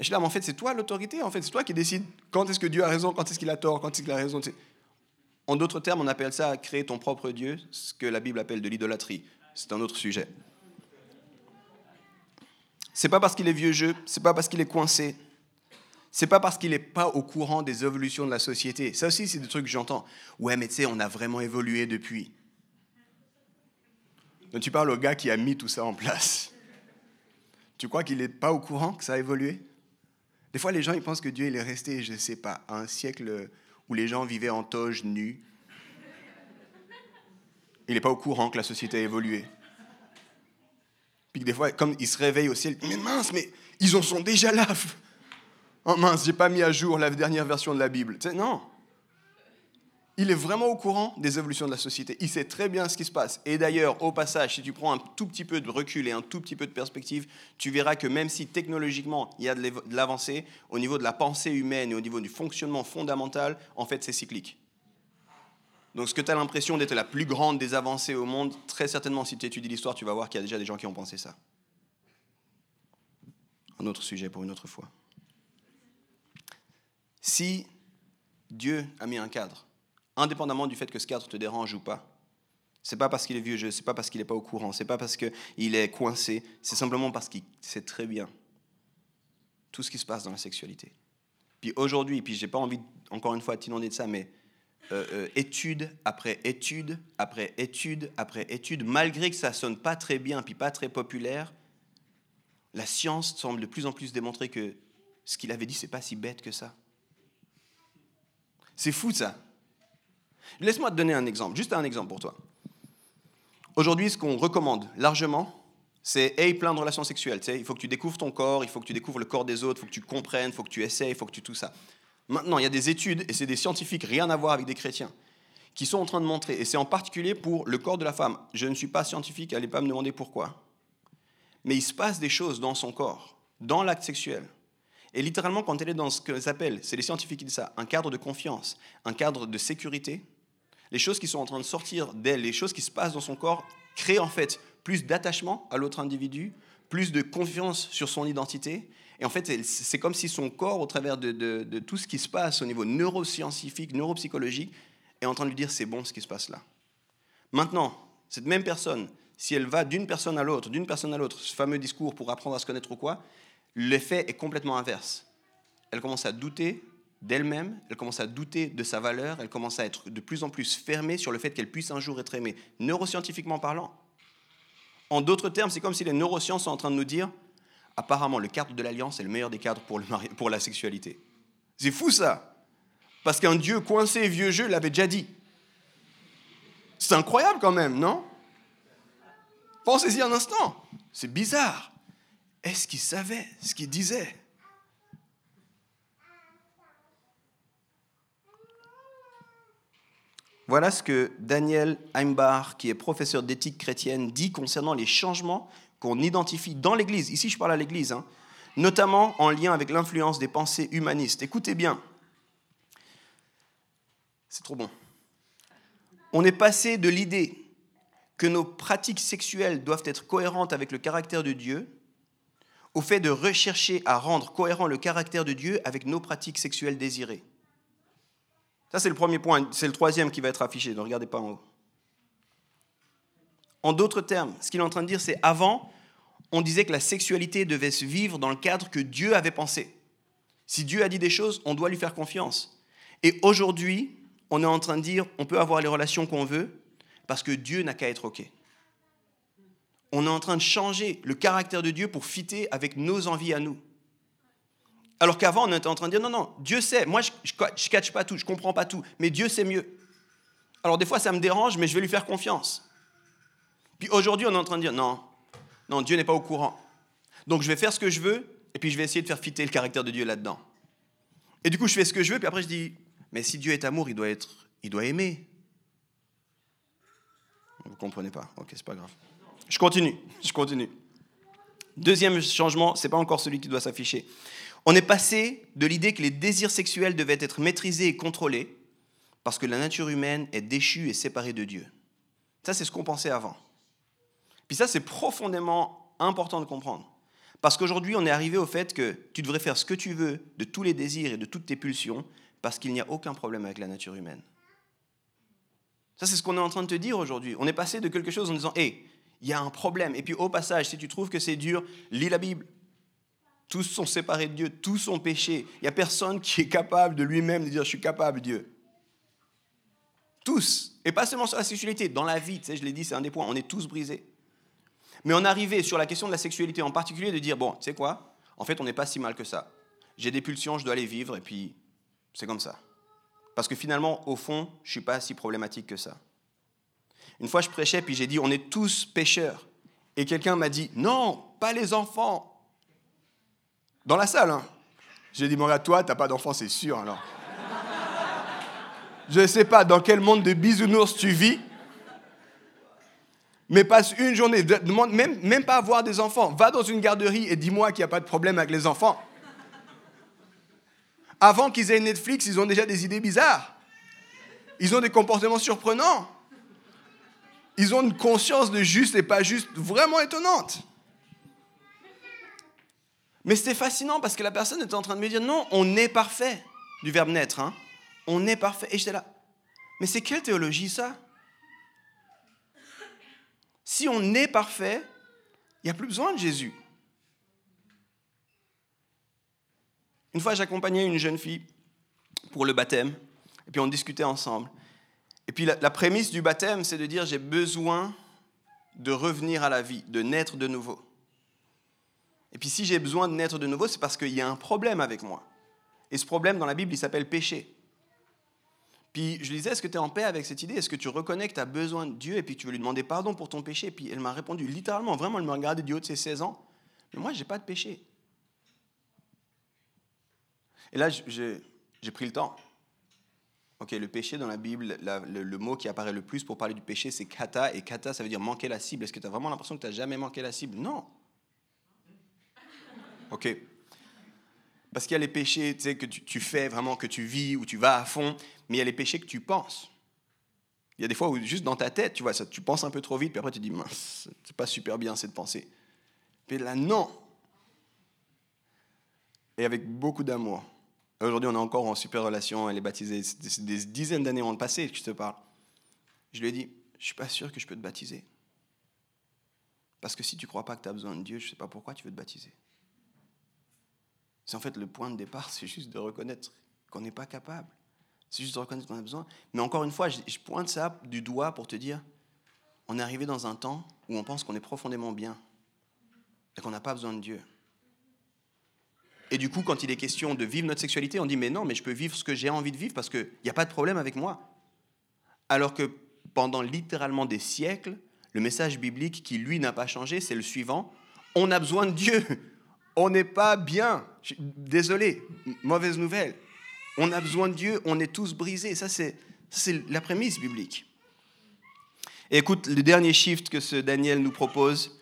je suis là, mais en fait, c'est toi l'autorité. En fait, c'est toi qui décides quand est-ce que Dieu a raison, quand est-ce qu'il a tort, quand est-ce qu'il a raison. En d'autres termes, on appelle ça créer ton propre Dieu, ce que la Bible appelle de l'idolâtrie. C'est un autre sujet. C'est pas parce qu'il est vieux jeu, c'est pas parce qu'il est coincé, c'est pas parce qu'il n'est pas au courant des évolutions de la société. Ça aussi, c'est des trucs que j'entends. Ouais, mais tu sais, on a vraiment évolué depuis. Donc tu parles au gars qui a mis tout ça en place. Tu crois qu'il n'est pas au courant que ça a évolué? Des fois, les gens ils pensent que Dieu il est resté, je ne sais pas, un siècle où les gens vivaient en toge nus. Il n'est pas au courant que la société a évolué. Puis des fois, comme il se réveille au ciel, mais mince, mais ils en sont déjà là. [laughs] Oh mince, j'ai pas mis à jour la dernière version de la Bible. non, il est vraiment au courant des évolutions de la société. Il sait très bien ce qui se passe. Et d'ailleurs, au passage, si tu prends un tout petit peu de recul et un tout petit peu de perspective, tu verras que même si technologiquement il y a de l'avancée, au niveau de la pensée humaine et au niveau du fonctionnement fondamental, en fait, c'est cyclique. Donc ce que tu as l'impression d'être la plus grande des avancées au monde, très certainement, si tu étudies l'histoire, tu vas voir qu'il y a déjà des gens qui ont pensé ça. Un autre sujet pour une autre fois. Si Dieu a mis un cadre, indépendamment du fait que ce cadre te dérange ou pas. C'est pas parce qu'il est vieux jeu, c'est pas parce qu'il n'est pas au courant, c'est pas parce qu'il est coincé, c'est simplement parce qu'il sait très bien tout ce qui se passe dans la sexualité. Puis aujourd'hui, puis j'ai pas envie, encore une fois, de t'inonder de ça, mais euh, euh, étude après étude après étude après étude, malgré que ça sonne pas très bien puis pas très populaire, la science semble de plus en plus démontrer que ce qu'il avait dit, c'est pas si bête que ça. C'est fou ça. Laisse-moi te donner un exemple, juste un exemple pour toi. Aujourd'hui, ce qu'on recommande largement, c'est hey, plein de relations sexuelles. il faut que tu découvres ton corps, il faut que tu découvres le corps des autres, il faut que tu comprennes, il faut que tu essaies, il faut que tu tout ça. Maintenant, il y a des études, et c'est des scientifiques, rien à voir avec des chrétiens, qui sont en train de montrer, et c'est en particulier pour le corps de la femme. Je ne suis pas scientifique, allez pas me demander pourquoi. Mais il se passe des choses dans son corps, dans l'acte sexuel. Et littéralement, quand elle est dans ce que s'appelle, c'est les scientifiques qui disent ça, un cadre de confiance, un cadre de sécurité, les choses qui sont en train de sortir d'elle, les choses qui se passent dans son corps, créent en fait plus d'attachement à l'autre individu, plus de confiance sur son identité. Et en fait, c'est comme si son corps, au travers de, tout ce qui se passe au niveau neuroscientifique, neuropsychologique, est en train de lui dire c'est bon ce qui se passe là. Maintenant, cette même personne, si elle va d'une personne à l'autre, d'une personne à l'autre, ce fameux discours pour apprendre à se connaître ou quoi, l'effet est complètement inverse. Elle commence à douter d'elle-même, elle commence à douter de sa valeur, elle commence à être de plus en plus fermée sur le fait qu'elle puisse un jour être aimée, neuroscientifiquement parlant. En d'autres termes, c'est comme si les neurosciences sont en train de nous dire, apparemment, le cadre de l'alliance est le meilleur des cadres pour, la sexualité. C'est fou ça Parce qu'un Dieu coincé, vieux jeu, l'avait déjà dit. C'est incroyable quand même, non? Pensez-y un instant. C'est bizarre. Est-ce qu'il savait ce qu'il disait? Voilà ce que Daniel Heimbach, qui est professeur d'éthique chrétienne, dit concernant les changements qu'on identifie dans l'Église. Ici, je parle à l'Église, hein. notamment en lien avec l'influence des pensées humanistes. Écoutez bien. C'est trop bon. On est passé de l'idée que nos pratiques sexuelles doivent être cohérentes avec le caractère de Dieu au fait de rechercher à rendre cohérent le caractère de Dieu avec nos pratiques sexuelles désirées. Ça, c'est le premier point. C'est le troisième qui va être affiché. Ne regardez pas en haut. En d'autres termes, ce qu'il est en train de dire, c'est avant, on disait que la sexualité devait se vivre dans le cadre que Dieu avait pensé. Si Dieu a dit des choses, on doit lui faire confiance. Et aujourd'hui, on est en train de dire, on peut avoir les relations qu'on veut parce que Dieu n'a qu'à être OK. On est en train de changer le caractère de Dieu pour fitter avec nos envies à nous. Alors qu'avant, on était en train de dire, non, non, Dieu sait, moi je ne catch pas tout, je comprends pas tout, mais Dieu sait mieux. Alors des fois, ça me dérange, mais je vais lui faire confiance. Puis aujourd'hui, on est en train de dire, non, non, Dieu n'est pas au courant. Donc je vais faire ce que je veux, et puis je vais essayer de faire fitter le caractère de Dieu là-dedans. Et du coup, je fais ce que je veux, puis après je dis, mais si Dieu est amour, il doit, être, il doit aimer. Vous ne comprenez pas, ok, c'est pas grave. Je continue, je continue. Deuxième changement, ce n'est pas encore celui qui doit s'afficher. On est passé de l'idée que les désirs sexuels devaient être maîtrisés et contrôlés parce que la nature humaine est déchue et séparée de Dieu. Ça, c'est ce qu'on pensait avant. Puis ça, c'est profondément important de comprendre. Parce qu'aujourd'hui, on est arrivé au fait que tu devrais faire ce que tu veux de tous les désirs et de toutes tes pulsions parce qu'il n'y a aucun problème avec la nature humaine. Ça, c'est ce qu'on est en train de te dire aujourd'hui. On est passé de quelque chose en disant, hé, il y a un problème. Et puis au passage, si tu trouves que c'est dur, lis la Bible. Tous sont séparés de Dieu, tous sont péchés. Il n'y a personne qui est capable de lui-même de dire je suis capable, Dieu. Tous. Et pas seulement sur la sexualité, dans la vie, tu sais, je l'ai dit, c'est un des points, on est tous brisés. Mais on arrivait sur la question de la sexualité en particulier de dire bon, tu sais quoi? En fait, on n'est pas si mal que ça. J'ai des pulsions, je dois les vivre, et puis c'est comme ça. Parce que finalement, au fond, je ne suis pas si problématique que ça. Une fois, je prêchais, puis j'ai dit on est tous pécheurs. Et quelqu'un m'a dit non, pas les enfants, dans la salle, hein. J'ai dit, mon toi, t'as pas d'enfant, c'est sûr, alors. Je ne sais pas dans quel monde de bisounours tu vis, mais passe une journée, demande même, même pas avoir des enfants. Va dans une garderie et dis-moi qu'il n'y a pas de problème avec les enfants. Avant qu'ils aient Netflix, ils ont déjà des idées bizarres. Ils ont des comportements surprenants. Ils ont une conscience de juste et pas juste vraiment étonnante. Mais c'était fascinant parce que la personne était en train de me dire non, on est parfait, du verbe naître. Hein. On est parfait. Et j'étais là, mais c'est quelle théologie ça? Si on est parfait, il n'y a plus besoin de Jésus. Une fois, j'accompagnais une jeune fille pour le baptême, et puis on discutait ensemble. Et puis la, la prémisse du baptême, c'est de dire j'ai besoin de revenir à la vie, de naître de nouveau. Et puis si j'ai besoin de naître de nouveau, c'est parce qu'il y a un problème avec moi. Et ce problème dans la Bible, il s'appelle péché. Puis je lui disais, est-ce que tu es en paix avec cette idée? Est-ce que tu reconnais que tu as besoin de Dieu et puis tu veux lui demander pardon pour ton péché? Puis elle m'a répondu littéralement, vraiment, elle me regardait du haut de ses 16 ans. Mais moi, je n'ai pas de péché. Et là, j'ai pris le temps. Ok, le péché dans la Bible, le, le, mot qui apparaît le plus pour parler du péché, c'est kata. Et kata, ça veut dire manquer la cible. Est-ce que tu as vraiment l'impression que tu n'as jamais manqué la cible? Non. Ok. Parce qu'il y a les péchés que tu, fais vraiment, que tu vis, où tu vas à fond, mais il y a les péchés que tu penses. Il y a des fois où juste dans ta tête, tu vois, ça, tu penses un peu trop vite, puis après tu dis, mince, c'est pas super bien cette pensée. Puis là, non. Et avec beaucoup d'amour. Aujourd'hui, on est encore en super relation, elle est baptisée, des, des dizaines d'années ont passé que je te parle. Je lui ai dit, je suis pas sûr que je peux te baptiser. Parce que si tu crois pas que tu as besoin de Dieu, je sais pas pourquoi tu veux te baptiser. C'est en fait le point de départ, c'est juste de reconnaître qu'on n'est pas capable. C'est juste de reconnaître qu'on a besoin. Mais encore une fois, je, pointe ça du doigt pour te dire, on est arrivé dans un temps où on pense qu'on est profondément bien et qu'on n'a pas besoin de Dieu. Et du coup, quand il est question de vivre notre sexualité, on dit, mais non, mais je peux vivre ce que j'ai envie de vivre parce qu'il n'y a pas de problème avec moi. Alors que pendant littéralement des siècles, le message biblique qui, lui, n'a pas changé, c'est le suivant. On a besoin de Dieu on n'est pas bien. Désolé, mauvaise nouvelle. On a besoin de Dieu, on est tous brisés. Ça, c'est la prémisse biblique. écoute, le dernier shift que ce Daniel nous propose,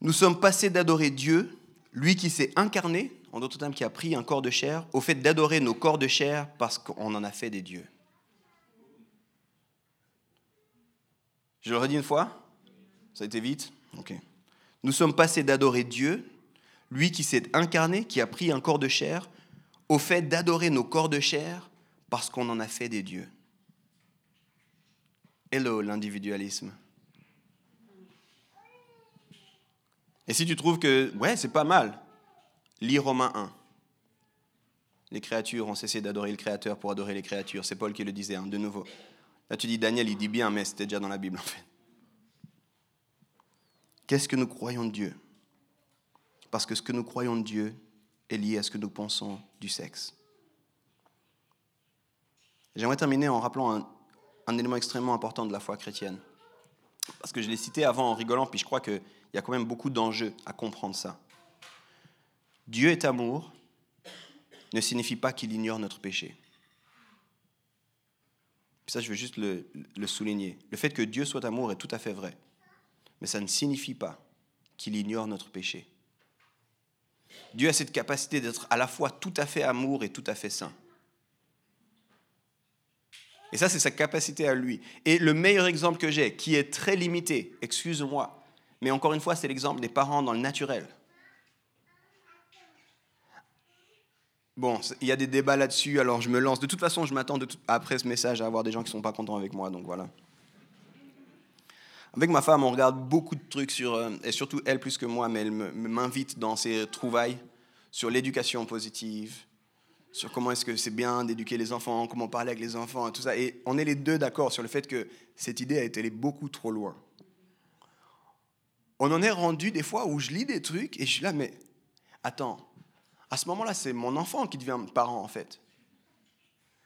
nous sommes passés d'adorer Dieu, lui qui s'est incarné, en d'autres termes qui a pris un corps de chair, au fait d'adorer nos corps de chair parce qu'on en a fait des dieux. Je le redis une fois Ça a été vite Ok. Nous sommes passés d'adorer Dieu, lui qui s'est incarné, qui a pris un corps de chair, au fait d'adorer nos corps de chair parce qu'on en a fait des dieux. Hello l'individualisme. Et si tu trouves que, ouais, c'est pas mal, lis Romains 1. Les créatures ont cessé d'adorer le Créateur pour adorer les créatures. C'est Paul qui le disait, hein, de nouveau. Là, tu dis, Daniel, il dit bien, mais c'était déjà dans la Bible, en fait. Qu'est-ce que nous croyons de Dieu? Parce que ce que nous croyons de Dieu est lié à ce que nous pensons du sexe. J'aimerais terminer en rappelant un, élément extrêmement important de la foi chrétienne. Parce que je l'ai cité avant en rigolant, puis je crois qu'il y a quand même beaucoup d'enjeux à comprendre ça. Dieu est amour ne signifie pas qu'il ignore notre péché. Ça, je veux juste le souligner. Le fait que Dieu soit amour est tout à fait vrai mais ça ne signifie pas qu'il ignore notre péché. Dieu a cette capacité d'être à la fois tout à fait amour et tout à fait saint. Et ça, c'est sa capacité à lui. Et le meilleur exemple que j'ai, qui est très limité, excuse-moi, mais encore une fois, c'est l'exemple des parents dans le naturel. Bon, il y a des débats là-dessus, alors je me lance. De toute façon, je m'attends après ce message à avoir des gens qui ne sont pas contents avec moi, donc voilà. Avec ma femme, on regarde beaucoup de trucs sur, euh, et surtout elle plus que moi, mais elle m'invite dans ses trouvailles sur l'éducation positive, sur comment est-ce que c'est bien d'éduquer les enfants, comment parler avec les enfants et tout ça. Et on est les deux d'accord sur le fait que cette idée a été allée beaucoup trop loin. On en est rendu des fois où je lis des trucs et je suis là, mais attends, à ce moment-là, c'est mon enfant qui devient parent en fait.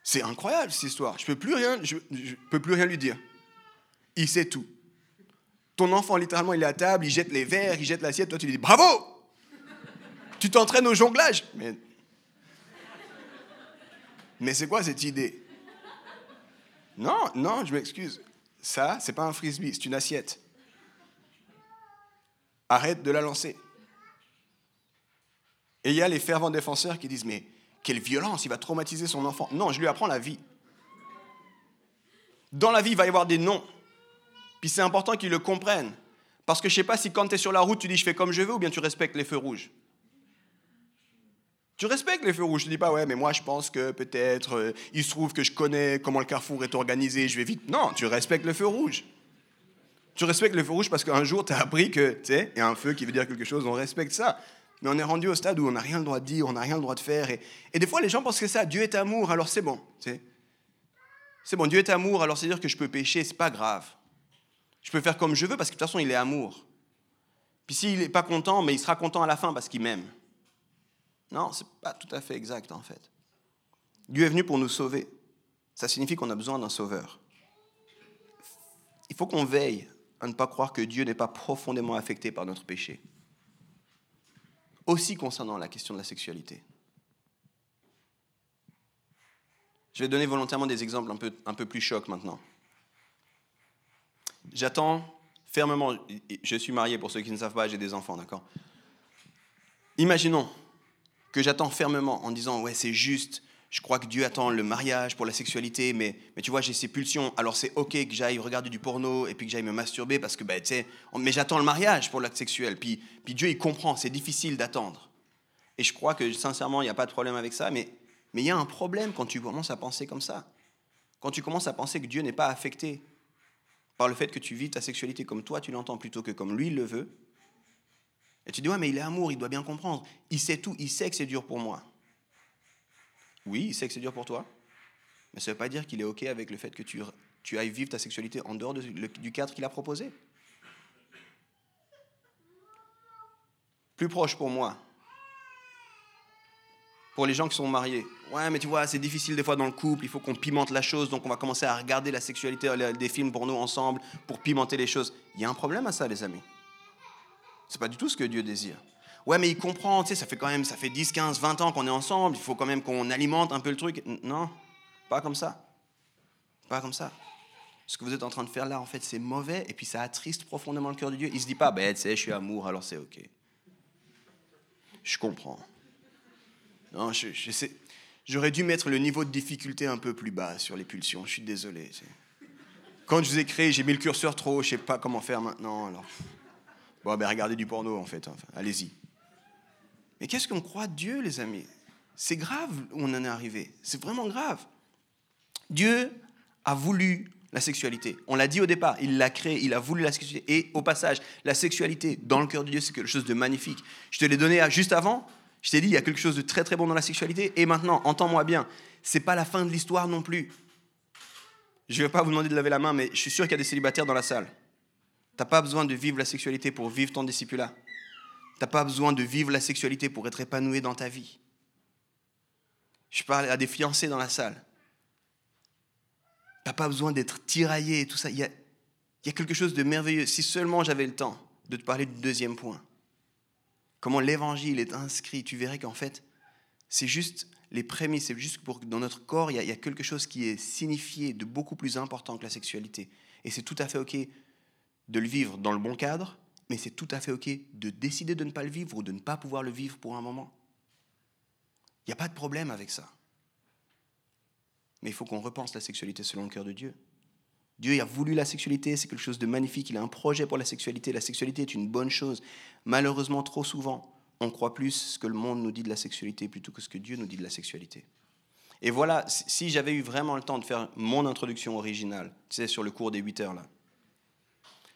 C'est incroyable cette histoire. Je peux je peux plus rien lui dire. Il sait tout. Ton enfant, littéralement, il est à table, il jette les verres, il jette l'assiette. Toi, tu lui dis bravo Tu t'entraînes au jonglage Mais, c'est quoi cette idée? Non, non, je m'excuse. Ça, c'est pas un frisbee, c'est une assiette. Arrête de la lancer. Et il y a les fervents défenseurs qui disent Mais quelle violence, il va traumatiser son enfant. Non, je lui apprends la vie. Dans la vie, il va y avoir des noms. Puis c'est important qu'ils le comprennent. Parce que je ne sais pas si quand tu es sur la route, tu dis je fais comme je veux ou bien tu respectes les feux rouges. Tu respectes les feux rouges. Tu dis pas ouais, mais moi je pense que peut-être euh, il se trouve que je connais comment le carrefour est organisé, je vais vite. Non, tu respectes le feu rouge. Tu respectes le feu rouge parce qu'un jour tu as appris que, tu sais, il y a un feu qui veut dire quelque chose, on respecte ça. Mais on est rendu au stade où on n'a rien le droit de dire, on n'a rien le droit de faire. Et, et, des fois, les gens pensent que ça, Dieu est amour, alors c'est bon. C'est bon, Dieu est amour, alors c'est dire que je peux pécher, c'est pas grave. Je peux faire comme je veux parce que de toute façon, il est amour. Puis s'il n'est pas content, mais il sera content à la fin parce qu'il m'aime. Non, ce n'est pas tout à fait exact en fait. Dieu est venu pour nous sauver. Ça signifie qu'on a besoin d'un sauveur. Il faut qu'on veille à ne pas croire que Dieu n'est pas profondément affecté par notre péché. Aussi concernant la question de la sexualité. Je vais donner volontairement des exemples un peu, un peu plus chocs maintenant. J'attends fermement, je suis marié pour ceux qui ne savent pas, j'ai des enfants, d'accord? Imaginons que j'attends fermement en disant, ouais, c'est juste, je crois que Dieu attend le mariage pour la sexualité, mais, mais tu vois, j'ai ces pulsions, alors c'est ok que j'aille regarder du porno et puis que j'aille me masturber parce que, ben, tu sais, mais j'attends le mariage pour l'acte sexuel. Puis, puis Dieu, il comprend, c'est difficile d'attendre. Et je crois que, sincèrement, il n'y a pas de problème avec ça, mais il y a un problème quand tu commences à penser comme ça. Quand tu commences à penser que Dieu n'est pas affecté par le fait que tu vis ta sexualité comme toi tu l'entends plutôt que comme lui il le veut. Et tu dis, ouais, mais il est amour, il doit bien comprendre. Il sait tout, il sait que c'est dur pour moi. Oui, il sait que c'est dur pour toi, mais ça ne veut pas dire qu'il est OK avec le fait que tu, tu ailles vivre ta sexualité en dehors du cadre qu'il a proposé. Plus proche pour moi. Pour les gens qui sont mariés. Ouais, mais tu vois, c'est difficile des fois dans le couple, il faut qu'on pimente la chose, donc on va commencer à regarder la sexualité, des films pour nous ensemble, pour pimenter les choses. Il y a un problème à ça, les amis. C'est pas du tout ce que Dieu désire. Ouais, mais il comprend, tu sais, ça fait quand même, ça fait 10, 15, 20 ans qu'on est ensemble, il faut quand même qu'on alimente un peu le truc. Non, pas comme ça. Pas comme ça. Ce que vous êtes en train de faire là, en fait, c'est mauvais, et puis ça attriste profondément le cœur de Dieu. Il se dit pas, ben, tu sais, je suis amour, alors c'est ok. Je comprends. Non, je, j'aurais dû mettre le niveau de difficulté un peu plus bas sur les pulsions, je suis désolé. Quand je vous ai créé, j'ai mis le curseur trop haut, je sais pas comment faire maintenant, alors... Bon, ben regardez du porno en fait, allez-y. Mais qu'est-ce qu'on croit Dieu, les amis? C'est grave où on en est arrivé. C'est vraiment grave. Dieu a voulu la sexualité. On l'a dit au départ, il l'a créé, il a voulu la sexualité. Et au passage, la sexualité dans le cœur de Dieu, c'est quelque chose de magnifique. Je te l'ai donné juste avant. Je t'ai dit, il y a quelque chose de très très bon dans la sexualité. Et maintenant, entends-moi bien, c'est pas la fin de l'histoire non plus. Je ne vais pas vous demander de laver la main, mais je suis sûr qu'il y a des célibataires dans la salle. T'as pas besoin de vivre la sexualité pour vivre ton discipulat. T'as pas besoin de vivre la sexualité pour être épanoui dans ta vie. Je parle à des fiancés dans la salle. T'as pas besoin d'être tiraillé et tout ça. Il y, a, il y a quelque chose de merveilleux. Si seulement j'avais le temps de te parler du deuxième point. Comment l'évangile est inscrit, tu verrais qu'en fait, c'est juste les prémices, c'est juste pour que dans notre corps, il y, a, quelque chose qui est signifié de beaucoup plus important que la sexualité. Et c'est tout à fait OK de le vivre dans le bon cadre, mais c'est tout à fait OK de décider de ne pas le vivre ou de ne pas pouvoir le vivre pour un moment. Il n'y a pas de problème avec ça. Mais il faut qu'on repense la sexualité selon le cœur de Dieu. Dieu a voulu la sexualité, c'est quelque chose de magnifique, il a un projet pour la sexualité, la sexualité est une bonne chose. Malheureusement, trop souvent, on croit plus ce que le monde nous dit de la sexualité plutôt que ce que Dieu nous dit de la sexualité. Et voilà, si j'avais eu vraiment le temps de faire mon introduction originale, tu sais, sur le cours des 8 heures là,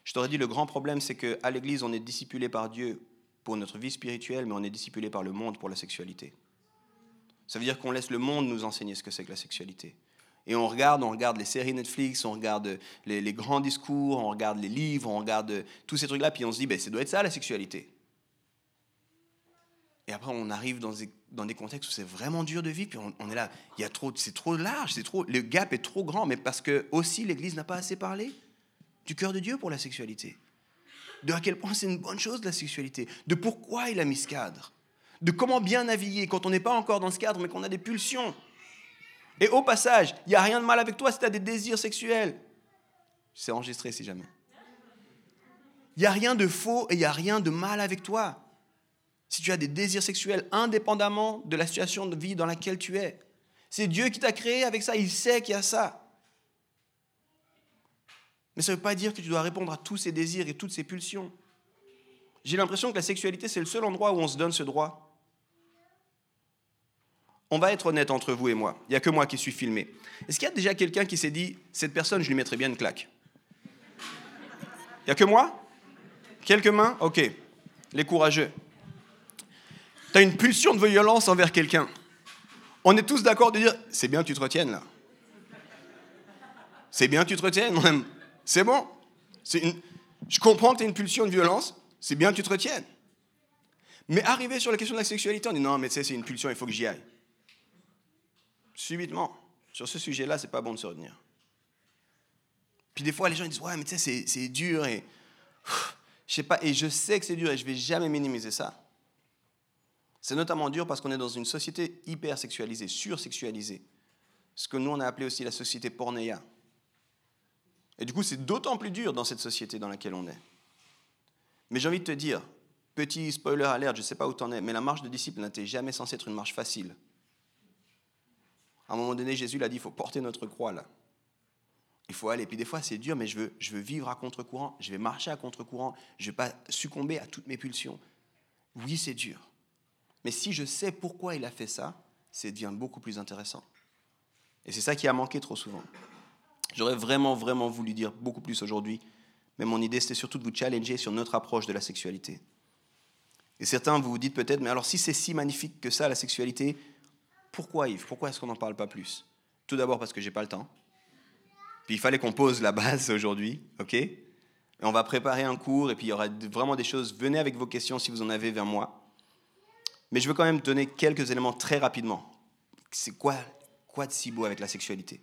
je t'aurais dit, le grand problème, c'est qu'à l'Église, on est discipulé par Dieu pour notre vie spirituelle, mais on est discipulé par le monde pour la sexualité. Ça veut dire qu'on laisse le monde nous enseigner ce que c'est que la sexualité. Et on regarde, on regarde les séries Netflix, on regarde les, grands discours, on regarde les livres, on regarde tous ces trucs-là, puis on se dit, ben, ça doit être ça la sexualité. Et après, on arrive dans des, dans des contextes où c'est vraiment dur de vivre, puis on, est là, il y a trop, c'est trop large, c'est trop, le gap est trop grand, mais parce que aussi l'Église n'a pas assez parlé du cœur de Dieu pour la sexualité. De à quel point c'est une bonne chose la sexualité. De pourquoi il a mis ce cadre. De comment bien naviguer quand on n'est pas encore dans ce cadre mais qu'on a des pulsions. Et au passage, il n'y a rien de mal avec toi si tu as des désirs sexuels. C'est enregistré si jamais. Il n'y a rien de faux et il n'y a rien de mal avec toi. Si tu as des désirs sexuels indépendamment de la situation de vie dans laquelle tu es. C'est Dieu qui t'a créé avec ça, il sait qu'il y a ça. Mais ça ne veut pas dire que tu dois répondre à tous ces désirs et toutes ces pulsions. J'ai l'impression que la sexualité, c'est le seul endroit où on se donne ce droit. On va être honnête entre vous et moi. Il n'y a que moi qui suis filmé. Est-ce qu'il y a déjà quelqu'un qui s'est dit, cette personne, je lui mettrais bien une claque? Il n'y a que moi? Quelques mains? Ok. Les courageux. Tu as une pulsion de violence envers quelqu'un. On est tous d'accord de dire c'est bien que tu te retiennes là. C'est bien que tu te retiennes, C'est bon. Je comprends que tu as une pulsion de violence, c'est bien que tu te retiennes. Mais arriver sur la question de la sexualité, on dit non, mais tu sais, c'est une pulsion, il faut que j'y aille. Subitement, sur ce sujet-là, c'est pas bon de se retenir. Puis des fois, les gens disent ouais, mais tu sais, c'est dur et je sais pas, et je sais que c'est dur et je vais jamais minimiser ça. C'est notamment dur parce qu'on est dans une société hyper sexualisée, sursexualisée. Ce que nous, on a appelé aussi la société pornéa. Et du coup, c'est d'autant plus dur dans cette société dans laquelle on est. Mais j'ai envie de te dire, petit spoiler alert, je ne sais pas où tu en es, mais la marche de disciple n'était jamais censée être une marche facile. À un moment donné, Jésus l'a dit, il faut porter notre croix là. Il faut aller. Puis des fois, c'est dur, mais je veux, je veux vivre à contre-courant, je vais marcher à contre-courant, je ne vais pas succomber à toutes mes pulsions. Oui, c'est dur. Mais si je sais pourquoi il a fait ça, ça devient beaucoup plus intéressant. Et c'est ça qui a manqué trop souvent. J'aurais vraiment, vraiment voulu dire beaucoup plus aujourd'hui, mais mon idée, c'était surtout de vous challenger sur notre approche de la sexualité. Et certains, vous vous dites peut-être, mais alors si c'est si magnifique que ça, la sexualité, pourquoi Yves? Pourquoi est-ce qu'on n'en parle pas plus? Tout d'abord parce que j'ai pas le temps. Puis il fallait qu'on pose la base aujourd'hui, ok? On va préparer un cours, et puis il y aura vraiment des choses. Venez avec vos questions si vous en avez vers moi. Mais je veux quand même donner quelques éléments très rapidement. C'est quoi, quoi de si beau avec la sexualité?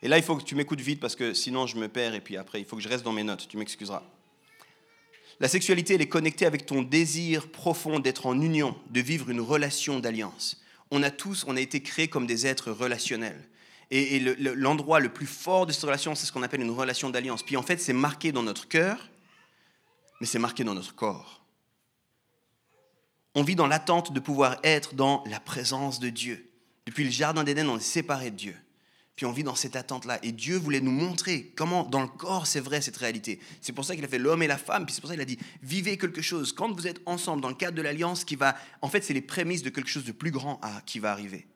Et là, il faut que tu m'écoutes vite parce que sinon je me perds et puis après, il faut que je reste dans mes notes. Tu m'excuseras. La sexualité, elle est connectée avec ton désir profond d'être en union, de vivre une relation d'alliance. On a tous, on a été créés comme des êtres relationnels. Et, l'endroit le, plus fort de cette relation, c'est ce qu'on appelle une relation d'alliance. Puis en fait, c'est marqué dans notre cœur, mais c'est marqué dans notre corps. On vit dans l'attente de pouvoir être dans la présence de Dieu. Depuis le Jardin d'Éden, on est séparé de Dieu. Puis on vit dans cette attente-là. Et Dieu voulait nous montrer comment dans le corps c'est vrai cette réalité. C'est pour ça qu'il a fait l'homme et la femme. Puis c'est pour ça qu'il a dit vivez quelque chose. Quand vous êtes ensemble dans le cadre de l'alliance, qui va, en fait, c'est les prémices de quelque chose de plus grand qui va arriver.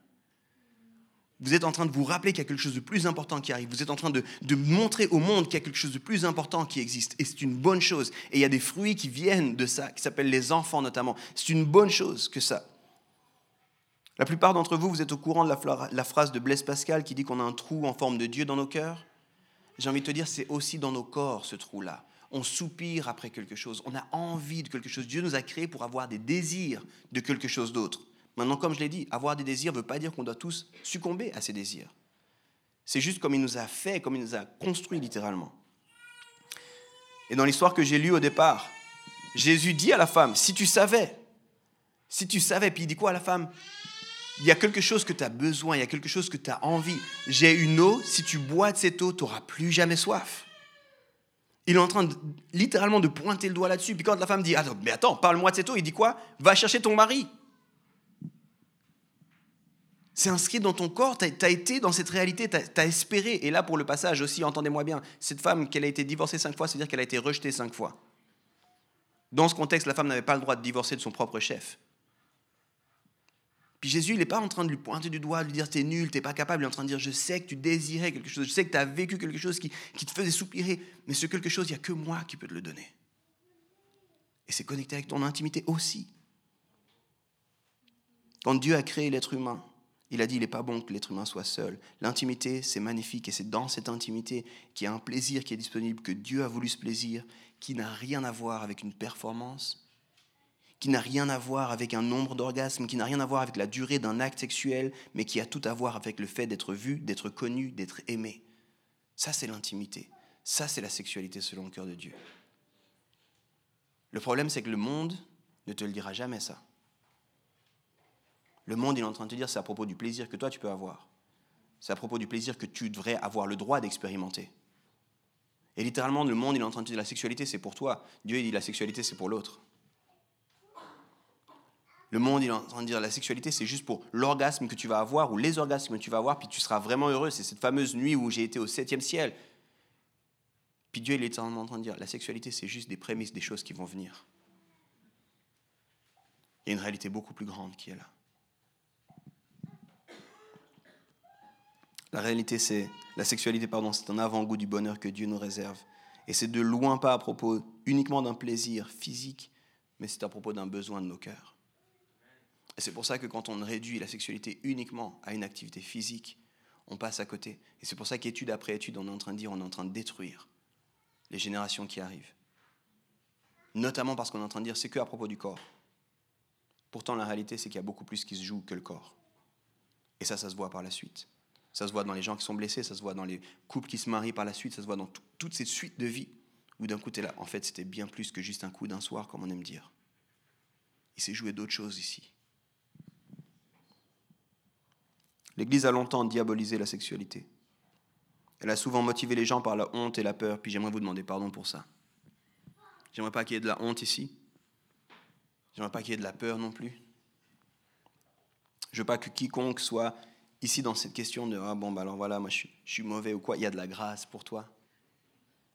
Vous êtes en train de vous rappeler qu'il y a quelque chose de plus important qui arrive. Vous êtes en train de, de montrer au monde qu'il y a quelque chose de plus important qui existe. Et c'est une bonne chose. Et il y a des fruits qui viennent de ça, qui s'appellent les enfants notamment. C'est une bonne chose que ça. La plupart d'entre vous, vous êtes au courant de la, phrase de Blaise Pascal qui dit qu'on a un trou en forme de Dieu dans nos cœurs? J'ai envie de te dire, c'est aussi dans nos corps ce trou-là. On soupire après quelque chose, on a envie de quelque chose. Dieu nous a créés pour avoir des désirs de quelque chose d'autre. Maintenant, comme je l'ai dit, avoir des désirs ne veut pas dire qu'on doit tous succomber à ces désirs. C'est juste comme il nous a fait, comme il nous a construit littéralement. Et dans l'histoire que j'ai lue au départ, Jésus dit à la femme, si tu savais, si tu savais, puis il dit quoi à la femme? Il y a quelque chose que tu as besoin, il y a quelque chose que tu as envie. J'ai une eau, si tu bois de cette eau, tu n'auras plus jamais soif. Il est en train littéralement de pointer le doigt là-dessus. Puis quand la femme dit attends, Mais attends, parle-moi de cette eau, il dit quoi? Va chercher ton mari. C'est inscrit dans ton corps, tu as, été dans cette réalité, tu as, espéré. Et là, pour le passage aussi, entendez-moi bien, cette femme, qu'elle a été divorcée cinq fois, c'est-à-dire qu'elle a été rejetée cinq fois. Dans ce contexte, la femme n'avait pas le droit de divorcer de son propre chef. Puis Jésus, il n'est pas en train de lui pointer du doigt, de lui dire t'es nul, t'es pas capable. Il est en train de dire je sais que tu désirais quelque chose, je sais que tu as vécu quelque chose qui, qui te faisait soupirer, mais ce quelque chose, il n'y a que moi qui peux te le donner. Et c'est connecté avec ton intimité aussi. Quand Dieu a créé l'être humain, il a dit il n'est pas bon que l'être humain soit seul. L'intimité, c'est magnifique et c'est dans cette intimité qu'il y a un plaisir qui est disponible, que Dieu a voulu ce plaisir, qui n'a rien à voir avec une performance, qui n'a rien à voir avec un nombre d'orgasmes, qui n'a rien à voir avec la durée d'un acte sexuel, mais qui a tout à voir avec le fait d'être vu, d'être connu, d'être aimé. Ça, c'est l'intimité. Ça, c'est la sexualité selon le cœur de Dieu. Le problème, c'est que le monde ne te le dira jamais ça. Le monde, il est en train de te dire, c'est à propos du plaisir que toi, tu peux avoir. C'est à propos du plaisir que tu devrais avoir le droit d'expérimenter. Et littéralement, le monde, il est en train de te dire, la sexualité, c'est pour toi. Dieu, il dit, la sexualité, c'est pour l'autre. Le monde, il est en train de dire la sexualité, c'est juste pour l'orgasme que tu vas avoir ou les orgasmes que tu vas avoir, puis tu seras vraiment heureux. C'est cette fameuse nuit où j'ai été au septième ciel. Puis Dieu, il est en train de dire la sexualité, c'est juste des prémices des choses qui vont venir. Il y a une réalité beaucoup plus grande qui est là. La réalité, c'est la sexualité, pardon, c'est un avant-goût du bonheur que Dieu nous réserve. Et c'est de loin pas à propos uniquement d'un plaisir physique, mais c'est à propos d'un besoin de nos cœurs. Et c'est pour ça que quand on réduit la sexualité uniquement à une activité physique, on passe à côté. Et c'est pour ça qu'étude après étude, on est en train de dire, on est en train de détruire les générations qui arrivent. Notamment parce qu'on est en train de dire, c'est que à propos du corps. Pourtant, la réalité, c'est qu'il y a beaucoup plus qui se joue que le corps. Et ça, ça se voit par la suite. Ça se voit dans les gens qui sont blessés, ça se voit dans les couples qui se marient par la suite, ça se voit dans toutes ces suites de vie où d'un coup, tu es là. En fait, c'était bien plus que juste un coup d'un soir, comme on aime dire. Il s'est joué d'autres choses ici. L'Église a longtemps diabolisé la sexualité. Elle a souvent motivé les gens par la honte et la peur, puis j'aimerais vous demander pardon pour ça. J'aimerais pas qu'il y ait de la honte ici. J'aimerais pas qu'il y ait de la peur non plus. Je veux pas que quiconque soit ici dans cette question de ah bon bah alors voilà moi je je suis mauvais ou quoi. Il y a de la grâce pour toi.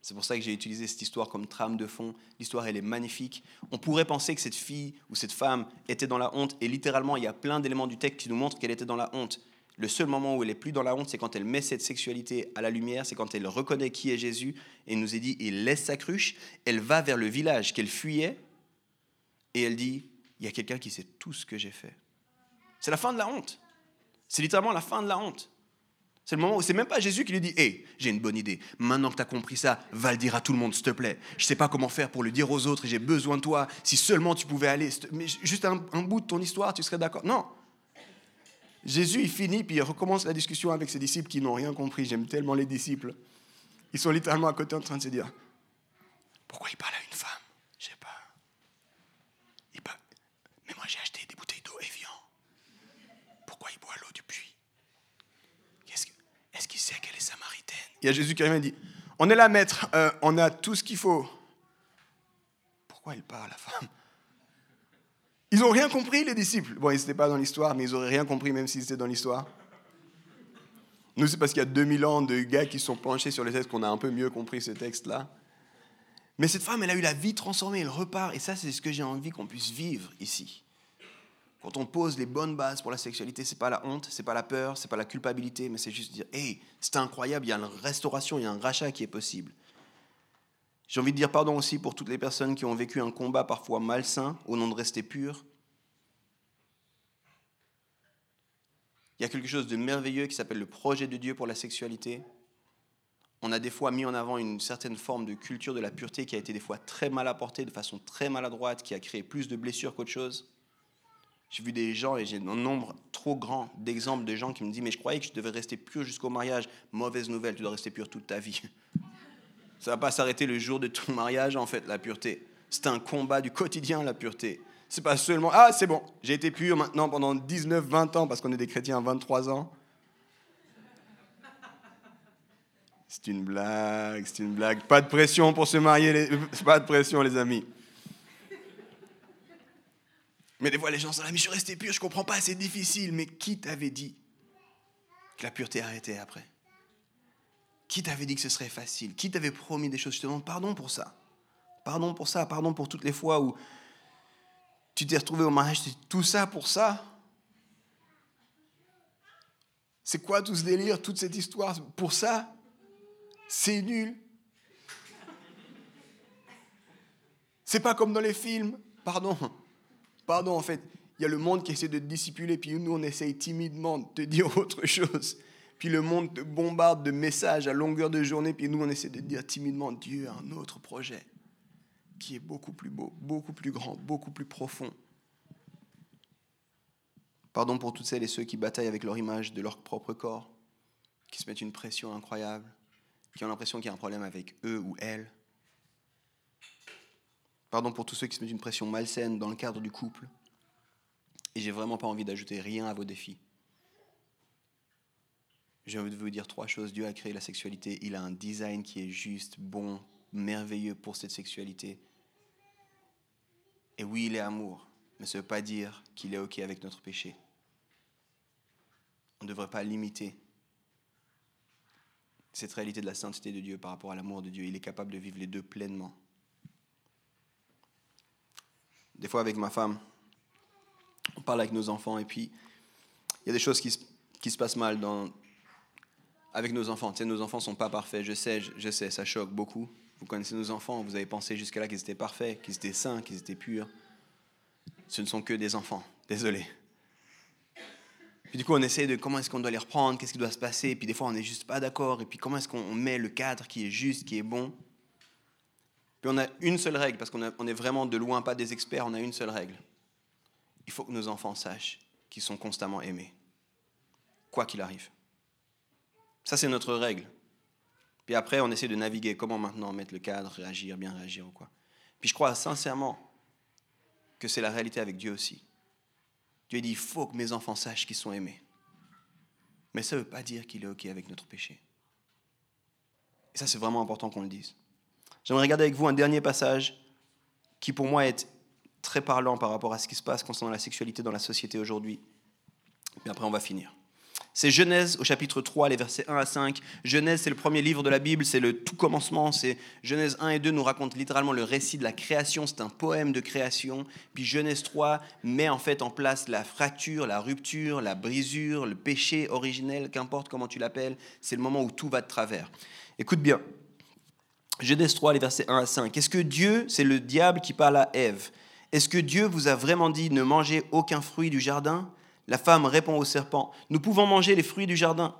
C'est pour ça que j'ai utilisé cette histoire comme trame de fond. L'histoire, elle est magnifique. On pourrait penser que cette fille ou cette femme était dans la honte, et littéralement, il y a plein d'éléments du texte qui nous montrent qu'elle était dans la honte. Le seul moment où elle est plus dans la honte, c'est quand elle met cette sexualité à la lumière, c'est quand elle reconnaît qui est Jésus et nous est dit, il laisse sa cruche, elle va vers le village qu'elle fuyait et elle dit, il y a quelqu'un qui sait tout ce que j'ai fait. C'est la fin de la honte. C'est littéralement la fin de la honte. C'est le moment où c'est même pas Jésus qui lui dit Hé, j'ai une bonne idée. Maintenant que tu as compris ça, va le dire à tout le monde, s'il te plaît. Je sais pas comment faire pour le dire aux autres et j'ai besoin de toi. Si seulement tu pouvais aller. Mais juste un bout de ton histoire, tu serais d'accord? Non, Jésus, il finit, puis il recommence la discussion avec ses disciples qui n'ont rien compris. J'aime tellement les disciples. Ils sont littéralement à côté en train de se dire Pourquoi il parle à une femme? Je sais pas. Il. Mais moi, j'ai acheté des bouteilles d'eau Evian. Pourquoi il boit l'eau du puits? Est-ce qu'il sait qu'elle est samaritaine? Il y a Jésus qui arrive et dit On est là, maître, euh, on a tout ce qu'il faut. Pourquoi il parle à la femme? Ils n'ont rien compris, les disciples. Bon, ils n'étaient pas dans l'histoire, mais ils n'auraient rien compris même s'ils étaient dans l'histoire. Nous, c'est parce qu'il y a 2000 ans de gars qui sont penchés sur les textes qu'on a un peu mieux compris ce texte-là. Mais cette femme, elle a eu la vie transformée, elle repart. Et ça, c'est ce que j'ai envie qu'on puisse vivre ici. Quand on pose les bonnes bases pour la sexualité, c'est pas la honte, c'est pas la peur, c'est pas la culpabilité, mais c'est juste dire, hey, c'est incroyable, il y a une restauration, il y a un rachat qui est possible. J'ai envie de dire pardon aussi pour toutes les personnes qui ont vécu un combat parfois malsain au nom de rester pur. Il y a quelque chose de merveilleux qui s'appelle le projet de Dieu pour la sexualité. On a des fois mis en avant une certaine forme de culture de la pureté qui a été des fois très mal apportée, de façon très maladroite, qui a créé plus de blessures qu'autre chose. J'ai vu des gens, et j'ai un nombre trop grand d'exemples de gens qui me disent Mais je croyais que je devais rester pur jusqu'au mariage. Mauvaise nouvelle, tu dois rester pur toute ta vie. Ça va pas s'arrêter le jour de ton [laughs] mariage, en fait, la pureté. C'est un combat du quotidien, la pureté. C'est pas seulement, ah, c'est bon, j'ai été pur maintenant pendant 19, 20 ans, parce qu'on est des chrétiens à 23 ans. C'est une blague, c'est une blague. Pas de pression pour se marier, les... pas de pression, les amis. Mais des fois, les gens sont là, mais je suis resté pur, je comprends pas, c'est difficile. Mais qui t'avait dit que la pureté arrêtait après? Qui t'avait dit que ce serait facile? Qui t'avait promis des choses? Je te demande pardon pour ça. Pardon pour ça, pardon pour toutes les fois où tu t'es retrouvé au mariage, tout ça pour ça? C'est quoi tout ce délire, toute cette histoire pour ça? C'est nul. C'est pas comme dans les films. Pardon. Pardon, en fait. Il y a le monde qui essaie de te dissipuler, puis nous, on essaye timidement de te dire [laughs] autre chose. Puis le monde te bombarde de messages à longueur de journée, puis nous, on essaie de dire timidement, Dieu a un autre projet qui est beaucoup plus beau, beaucoup plus grand, beaucoup plus profond. Pardon pour toutes celles et ceux qui bataillent avec leur image de leur propre corps, qui se mettent une pression incroyable, qui ont l'impression qu'il y a un problème avec eux ou elles. Pardon pour tous ceux qui se mettent une pression malsaine dans le cadre du couple. Et j'ai vraiment pas envie d'ajouter rien à vos défis. J'ai envie vous dire trois choses. Dieu a créé la sexualité. Il a un design qui est juste, bon, merveilleux pour cette sexualité. Et oui, il est amour, mais ça ne veut pas dire qu'il est OK avec notre péché. On ne devrait pas limiter cette réalité de la sainteté de Dieu par rapport à l'amour de Dieu. Il est capable de vivre les deux pleinement. Des fois, avec ma femme, on parle avec nos enfants et puis il y a des choses qui se, qui se passent mal dans, avec nos enfants. Tu sais, nos enfants sont pas parfaits, je sais, je sais, ça choque beaucoup. Vous connaissez nos enfants, vous avez pensé jusqu'à là qu'ils étaient parfaits, qu'ils étaient saints, qu'ils étaient purs. Ce ne sont que des enfants, désolé. Puis du coup, on essaie de comment est-ce qu'on doit les reprendre, qu'est-ce qui doit se passer, et puis des fois, on n'est juste pas d'accord, et puis comment est-ce qu'on met le cadre qui est juste, qui est bon? Puis on a une seule règle, parce qu'on est vraiment de loin pas des experts, on a une seule règle. Il faut que nos enfants sachent qu'ils sont constamment aimés, quoi qu'il arrive. Ça, c'est notre règle. Puis après, on essaie de naviguer. Comment maintenant mettre le cadre, réagir, bien réagir ou quoi. Puis je crois sincèrement que c'est la réalité avec Dieu aussi. Dieu dit, il faut que mes enfants sachent qu'ils sont aimés. Mais ça ne veut pas dire qu'il est OK avec notre péché. Et ça, c'est vraiment important qu'on le dise. J'aimerais regarder avec vous un dernier passage qui, pour moi, est très parlant par rapport à ce qui se passe concernant la sexualité dans la société aujourd'hui. Et après, on va finir. C'est Genèse au chapitre 3, les versets 1 à 5. Genèse, c'est le premier livre de la Bible, c'est le tout commencement. C'est Genèse 1 et 2 nous racontent littéralement le récit de la création, c'est un poème de création. Puis Genèse 3 met en fait en place la fracture, la rupture, la brisure, le péché originel, qu'importe comment tu l'appelles. C'est le moment où tout va de travers. Écoute bien. Genèse 3, les versets 1 à 5. Est-ce que Dieu, c'est le diable qui parle à Ève? Est-ce que Dieu vous a vraiment dit ne mangez aucun fruit du jardin? La femme répond au serpent, Nous pouvons manger les fruits du jardin.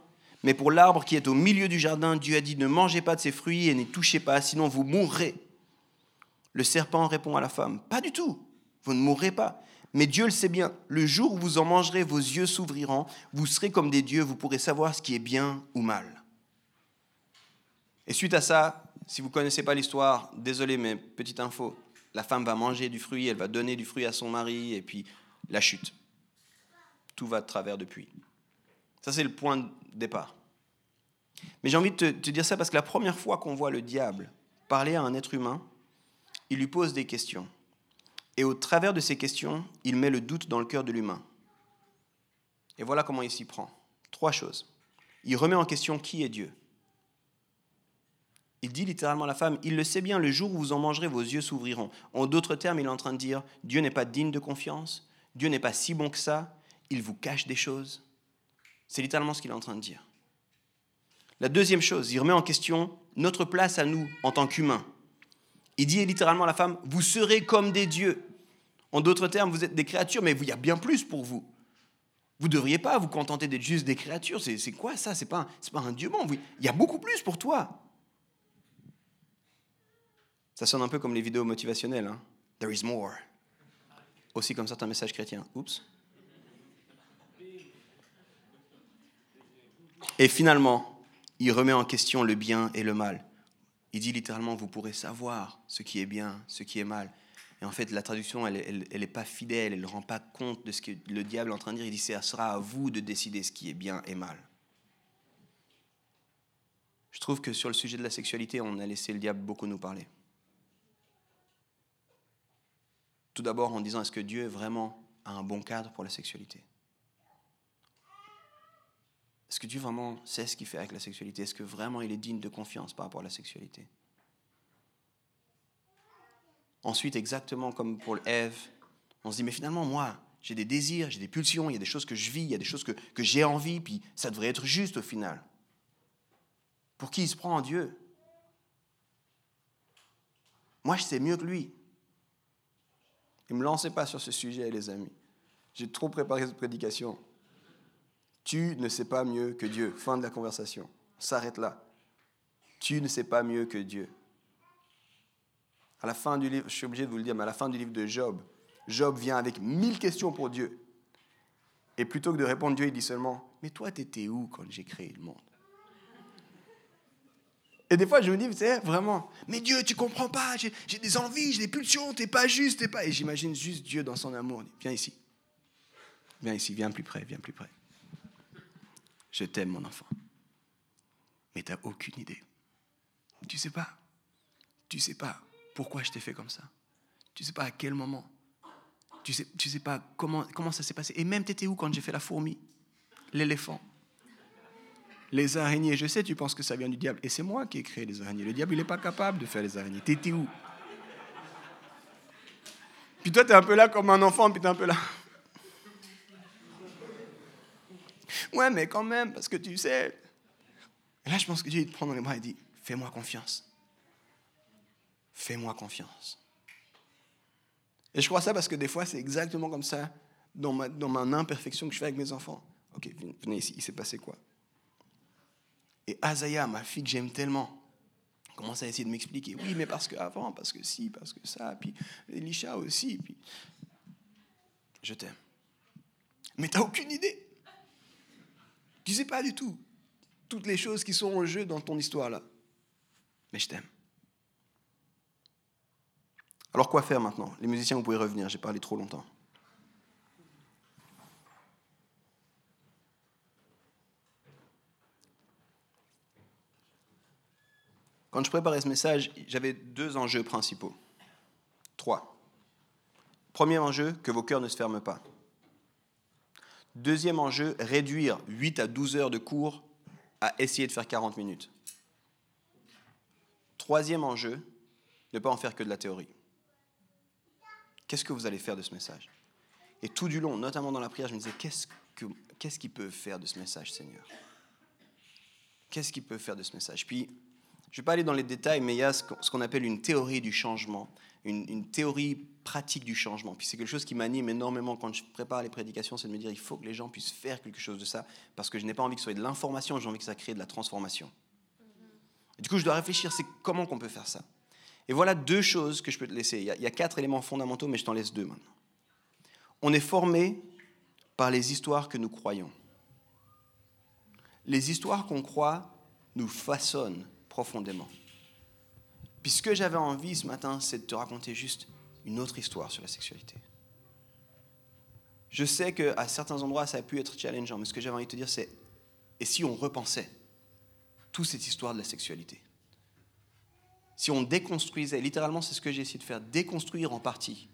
Mais pour l'arbre qui est au milieu du jardin, Dieu a dit, ne mangez pas de ses fruits et n'y touchez pas, sinon vous mourrez. Le serpent répond à la femme, Pas du tout, vous ne mourrez pas. Mais Dieu le sait bien, le jour où vous en mangerez, vos yeux s'ouvriront, vous serez comme des dieux, vous pourrez savoir ce qui est bien ou mal. Et suite à ça, si vous ne connaissez pas l'histoire, désolé, mais petite info, la femme va manger du fruit, elle va donner du fruit à son mari, et puis la chute tout va de travers depuis. Ça, c'est le point de départ. Mais j'ai envie de te, dire ça parce que la première fois qu'on voit le diable parler à un être humain, il lui pose des questions. Et au travers de ces questions, il met le doute dans le cœur de l'humain. Et voilà comment il s'y prend. Trois choses. Il remet en question qui est Dieu. Il dit littéralement à la femme, il le sait bien, le jour où vous en mangerez, vos yeux s'ouvriront. En d'autres termes, il est en train de dire, Dieu n'est pas digne de confiance, Dieu n'est pas si bon que ça, il vous cache des choses. C'est littéralement ce qu'il est en train de dire. La deuxième chose, il remet en question notre place à nous en tant qu'humains. Il dit littéralement à la femme, vous serez comme des dieux. En d'autres termes, vous êtes des créatures, mais il y a bien plus pour vous. Vous ne devriez pas vous contenter d'être juste des créatures. C'est quoi ça? C'est pas, pas un dieu. Il y a beaucoup plus pour toi. Ça sonne un peu comme les vidéos motivationnelles. Hein. There is more. Aussi comme certains messages chrétiens. Oups. Et finalement, il remet en question le bien et le mal. Il dit littéralement, vous pourrez savoir ce qui est bien, ce qui est mal. Et en fait, la traduction, elle n'est pas fidèle, elle ne rend pas compte de ce que le diable est en train de dire. Il dit, ce sera à vous de décider ce qui est bien et mal. Je trouve que sur le sujet de la sexualité, on a laissé le diable beaucoup nous parler. Tout d'abord en disant, est-ce que Dieu vraiment a un bon cadre pour la sexualité? Est-ce que Dieu vraiment sait ce qu'il fait avec la sexualité? Est-ce que vraiment il est digne de confiance par rapport à la sexualité? Ensuite, exactement comme pour Ève, on se dit, mais finalement, moi, j'ai des désirs, j'ai des pulsions, il y a des choses que je vis, il y a des choses que, que j'ai envie, puis ça devrait être juste au final. Pour qui il se prend en Dieu? Moi, je sais mieux que lui. Ne me lancez pas sur ce sujet, les amis. J'ai trop préparé cette prédication. Tu ne sais pas mieux que Dieu. Fin de la conversation. On s'arrête là. Tu ne sais pas mieux que Dieu. À la fin du livre, je suis obligé de vous le dire, mais à la fin du livre de Job, Job vient avec mille questions pour Dieu. Et plutôt que de répondre Dieu, il dit seulement, mais toi, t'étais où quand j'ai créé le monde? Et des fois, je me dis, c'est vraiment, mais Dieu, tu comprends pas, j'ai des envies, j'ai des pulsions, t'es pas juste, t'es pas. Et j'imagine juste Dieu dans son amour. Viens ici. Viens ici, viens plus près, viens plus près. Je t'aime, mon enfant. Mais tu n'as aucune idée. Tu sais pas. Tu sais pas pourquoi je t'ai fait comme ça. Tu sais pas à quel moment. Tu sais, tu sais pas comment, comment ça s'est passé. Et même, tu étais où quand j'ai fait la fourmi, l'éléphant, les araignées. Je sais, tu penses que ça vient du diable. Et c'est moi qui ai créé les araignées. Le diable, il n'est pas capable de faire les araignées. Tu étais où? Puis toi, tu es un peu là comme un enfant, puis tu es un peu là. Ouais, mais quand même, parce que tu sais. Et là, je pense que Dieu, te prend dans les bras et dit Fais-moi confiance. Fais-moi confiance. Et je crois ça parce que des fois, c'est exactement comme ça dans ma, dans ma imperfection que je fais avec mes enfants. Ok, venez ici, il s'est passé quoi? Et Azaya, ma fille que j'aime tellement, commence à essayer de m'expliquer. Oui, mais parce que avant, parce que si, parce que ça, puis Elisha aussi, puis. Je t'aime. Mais tu n'as aucune idée. Tu sais pas du tout toutes les choses qui sont en jeu dans ton histoire là. Mais je t'aime. Alors quoi faire maintenant? Les musiciens, vous pouvez revenir, j'ai parlé trop longtemps. Quand je préparais ce message, j'avais deux enjeux principaux. Trois. Premier enjeu, que vos cœurs ne se ferment pas. Deuxième enjeu, réduire 8 à 12 heures de cours à essayer de faire 40 minutes. Troisième enjeu, ne pas en faire que de la théorie. Qu'est-ce que vous allez faire de ce message? Et tout du long, notamment dans la prière, je me disais, qu'est-ce qu'est-ce qu'il peut faire de ce message, Seigneur? Qu'est-ce qu'il peut faire de ce message? Puis, je ne vais pas aller dans les détails, mais il y a ce qu'on appelle une théorie du changement, une, théorie pratique du changement. Puis c'est quelque chose qui m'anime énormément quand je prépare les prédications, c'est de me dire il faut que les gens puissent faire quelque chose de ça, parce que je n'ai pas envie que ce soit de l'information, j'ai envie que ça crée de la transformation. du coup, je dois réfléchir, c'est comment qu'on peut faire ça. Et voilà deux choses que je peux te laisser. Il y, a, il y a quatre éléments fondamentaux, mais je t'en laisse deux maintenant. On est formé par les histoires que nous croyons. Les histoires qu'on croit nous façonnent profondément. Puis ce que j'avais envie ce matin, c'est de te raconter juste une autre histoire sur la sexualité. Je sais qu'à certains endroits, ça a pu être challengeant, mais ce que j'avais envie de te dire, c'est, et si on repensait toute cette histoire de la sexualité? Si on déconstruisait, littéralement c'est ce que j'ai essayé de faire, déconstruire en partie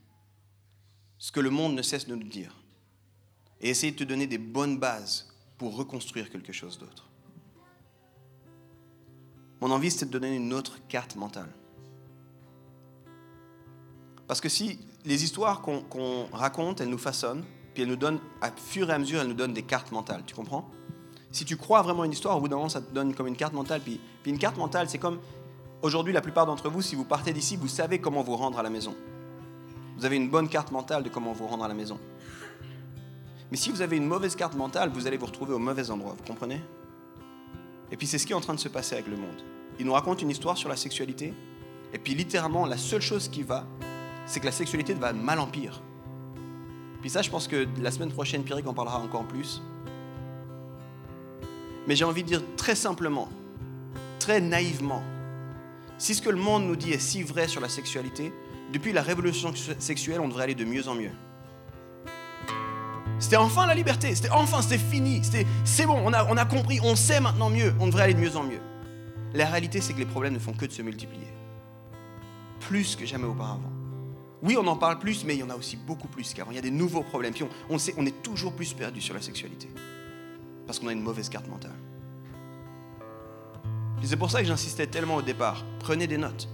ce que le monde ne cesse de nous dire, et essayer de te donner des bonnes bases pour reconstruire quelque chose d'autre. Mon envie, c'est de donner une autre carte mentale. Parce que si les histoires qu'on raconte, elles nous façonnent, puis elles nous donnent, à fur et à mesure, elles nous donnent des cartes mentales, tu comprends? Si tu crois vraiment une histoire, au bout d'un moment, ça te donne comme une carte mentale. Puis une carte mentale, c'est comme, aujourd'hui, la plupart d'entre vous, si vous partez d'ici, vous savez comment vous rendre à la maison. Vous avez une bonne carte mentale de comment vous rendre à la maison. Mais si vous avez une mauvaise carte mentale, vous allez vous retrouver au mauvais endroit, vous comprenez? Et puis c'est ce qui est en train de se passer avec le monde. Il nous raconte une histoire sur la sexualité, et puis littéralement, la seule chose qui va, c'est que la sexualité va mal en pire. Puis ça, je pense que la semaine prochaine, Pierre en parlera encore plus. Mais j'ai envie de dire très simplement, très naïvement, si ce que le monde nous dit est si vrai sur la sexualité, depuis la révolution sexuelle, on devrait aller de mieux en mieux. C'était enfin la liberté, c'était enfin, c'était fini, c'est bon, on a, compris, on sait maintenant mieux, on devrait aller de mieux en mieux. La réalité, c'est que les problèmes ne font que de se multiplier. Plus que jamais auparavant. Oui, on en parle plus, mais il y en a aussi beaucoup plus qu'avant. Il y a des nouveaux problèmes. On est toujours plus perdu sur la sexualité. Parce qu'on a une mauvaise carte mentale. c'est pour ça que j'insistais tellement au départ. Prenez des notes.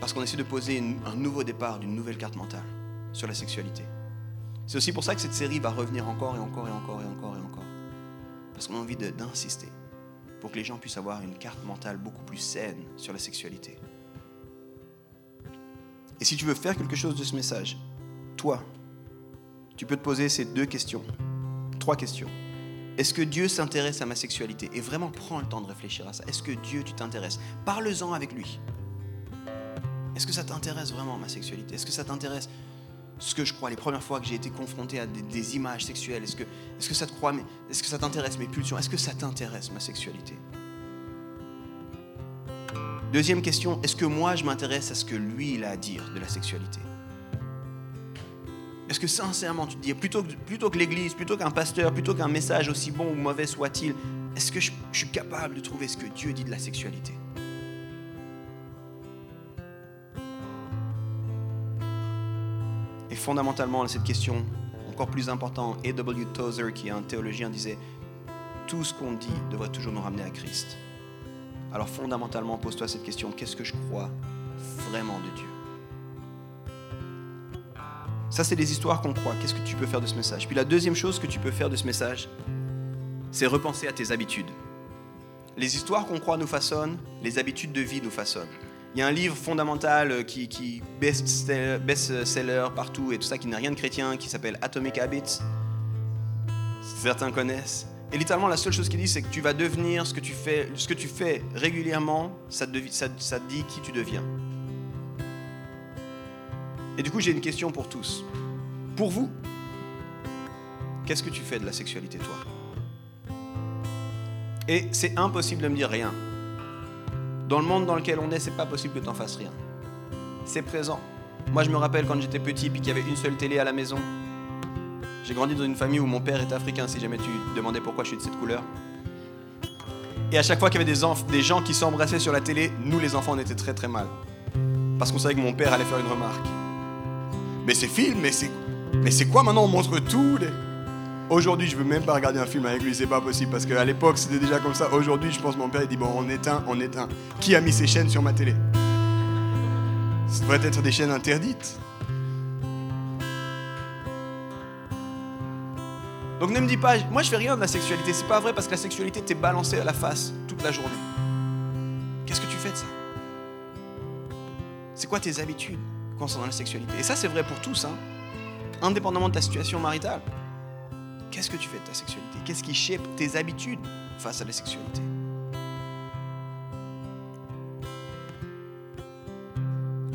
Parce qu'on essaie de poser un nouveau départ d'une nouvelle carte mentale sur la sexualité. C'est aussi pour ça que cette série va revenir encore et encore et encore et encore et encore. Parce qu'on a envie d'insister pour que les gens puissent avoir une carte mentale beaucoup plus saine sur la sexualité. Et si tu veux faire quelque chose de ce message, toi, tu peux te poser ces deux questions, trois questions. Est-ce que Dieu s'intéresse à ma sexualité? Et vraiment, prends le temps de réfléchir à ça. Est-ce que Dieu, tu t'intéresses? Parle-en avec lui. Est-ce que ça t'intéresse vraiment ma sexualité? Est-ce que ça t'intéresse ce que je crois, les premières fois que j'ai été confronté à des, images sexuelles Est-ce que, est que ça te croit Est-ce que ça t'intéresse mes pulsions? Est-ce que ça t'intéresse ma sexualité? Deuxième question, est-ce que moi je m'intéresse à ce que lui a à dire de la sexualité? Est-ce que sincèrement tu te dis, plutôt que, plutôt que l'Église, plutôt qu'un pasteur, plutôt qu'un message aussi bon ou mauvais soit-il, est-ce que je suis capable de trouver ce que Dieu dit de la sexualité? Fondamentalement cette question, encore plus importante, A.W. Tozer, qui est un théologien, disait Tout ce qu'on dit devrait toujours nous ramener à Christ. Alors fondamentalement, pose-toi cette question qu'est-ce que je crois vraiment de Dieu? Ça, c'est des histoires qu'on croit. Qu'est-ce que tu peux faire de ce message? Puis la deuxième chose que tu peux faire de ce message, c'est repenser à tes habitudes. Les histoires qu'on croit nous façonnent, les habitudes de vie nous façonnent. Il y a un livre fondamental euh, qui, qui best-seller partout et tout ça, qui n'a rien de chrétien, qui s'appelle Atomic Habits. certains connaissent. Et littéralement, la seule chose qu'il dit, c'est que tu vas devenir ce que tu fais, ce que tu fais régulièrement, ça, ça te dit qui tu deviens. Et du coup, j'ai une question pour tous. Pour vous, qu'est-ce que tu fais de la sexualité, toi? Et c'est impossible de me dire rien. Dans le monde dans lequel on est, c'est pas possible que tu n'en fasses rien. C'est présent. Moi, je me rappelle quand j'étais petit, puis qu'il y avait une seule télé à la maison. J'ai grandi dans une famille où mon père est africain, si jamais tu demandais pourquoi je suis de cette couleur. Et à chaque fois qu'il y avait des, gens qui s'embrassaient sur la télé, nous les enfants, on était très très mal. Parce qu'on savait que mon père allait faire une remarque. Mais c'est film, mais c'est, mais c'est quoi maintenant? On montre tout. Aujourd'hui, je veux même pas regarder un film avec lui, c'est pas possible parce qu'à l'époque c'était déjà comme ça. Aujourd'hui, je pense mon père il dit bon, on éteint, on éteint. Qui a mis ces chaînes sur ma télé? Ça devrait être des chaînes interdites. Donc ne me dis pas, moi je fais rien de la sexualité, c'est pas vrai parce que la sexualité t'est balancée à la face toute la journée. Qu'est-ce que tu fais de ça? C'est quoi tes habitudes concernant la sexualité? Et ça c'est vrai pour tous, hein, indépendamment de ta situation maritale. Qu'est-ce que tu fais de ta sexualité? Qu'est-ce qui shape tes habitudes face à la sexualité?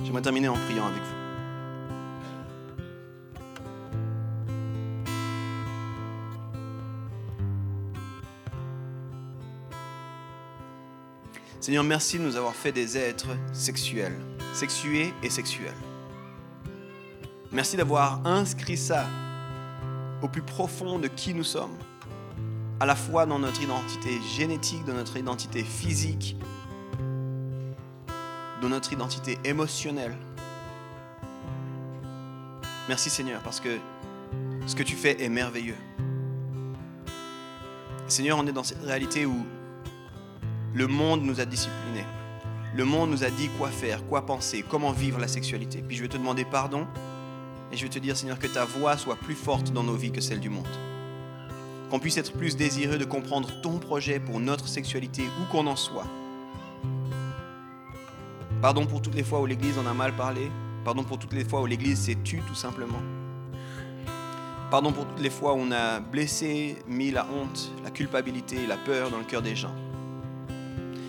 J'aimerais terminer en priant avec vous. Seigneur, merci de nous avoir fait des êtres sexuels, sexués et sexuels. Merci d'avoir inscrit ça au plus profond de qui nous sommes, à la fois dans notre identité génétique, dans notre identité physique, dans notre identité émotionnelle. Merci Seigneur, parce que ce que tu fais est merveilleux. Seigneur, on est dans cette réalité où le monde nous a disciplinés. Le monde nous a dit quoi faire, quoi penser, comment vivre la sexualité. Puis je vais te demander pardon et je vais te dire, Seigneur, que ta voix soit plus forte dans nos vies que celle du monde. Qu'on puisse être plus désireux de comprendre ton projet pour notre sexualité, où qu'on en soit. Pardon pour toutes les fois où l'Église en a mal parlé. Pardon pour toutes les fois où l'Église s'est tue tout simplement. Pardon pour toutes les fois où on a blessé, mis la honte, la culpabilité, la peur dans le cœur des gens.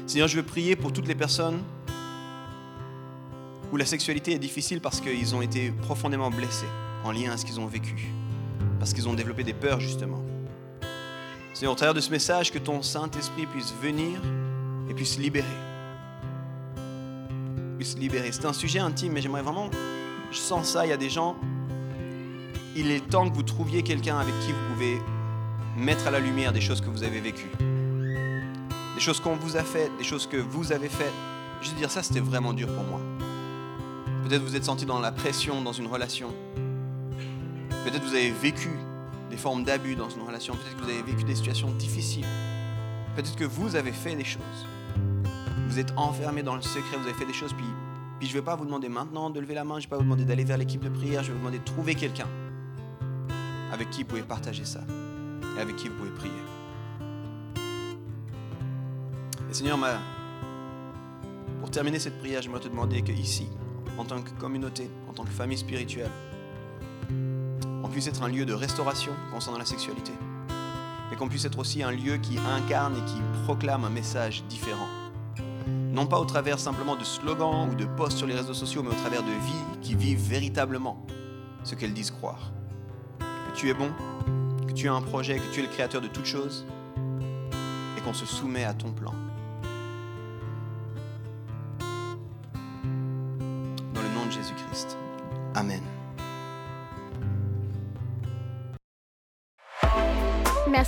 Seigneur, je veux prier pour toutes les personnes où la sexualité est difficile parce qu'ils ont été profondément blessés en lien à ce qu'ils ont vécu, parce qu'ils ont développé des peurs justement. Seigneur, au travers de ce message, que ton Saint-Esprit puisse venir et puisse libérer. Puisse libérer. C'est un sujet intime, mais j'aimerais vraiment, je sens ça, il y a des gens, il est temps que vous trouviez quelqu'un avec qui vous pouvez mettre à la lumière des choses que vous avez vécues des choses qu'on vous a faites, des choses que vous avez faites. Je veux dire, ça c'était vraiment dur pour moi. Peut-être vous êtes senti dans la pression dans une relation. Peut-être vous avez vécu des formes d'abus dans une relation. Peut-être que vous avez vécu des situations difficiles. Peut-être que vous avez fait des choses. Vous êtes enfermé dans le secret, vous avez fait des choses. Puis, puis je ne vais pas vous demander maintenant de lever la main, je ne vais pas vous demander d'aller vers l'équipe de prière, je vais vous demander de trouver quelqu'un avec qui vous pouvez partager ça et avec qui vous pouvez prier. Et Seigneur, pour terminer cette prière, j'aimerais te demander que ici, en tant que communauté, en tant que famille spirituelle, on puisse être un lieu de restauration concernant la sexualité, mais qu'on puisse être aussi un lieu qui incarne et qui proclame un message différent. Non pas au travers simplement de slogans ou de posts sur les réseaux sociaux, mais au travers de vies qui vivent véritablement ce qu'elles disent croire. Que tu es bon, que tu as un projet, que tu es le créateur de toutes choses, et qu'on se soumet à ton plan.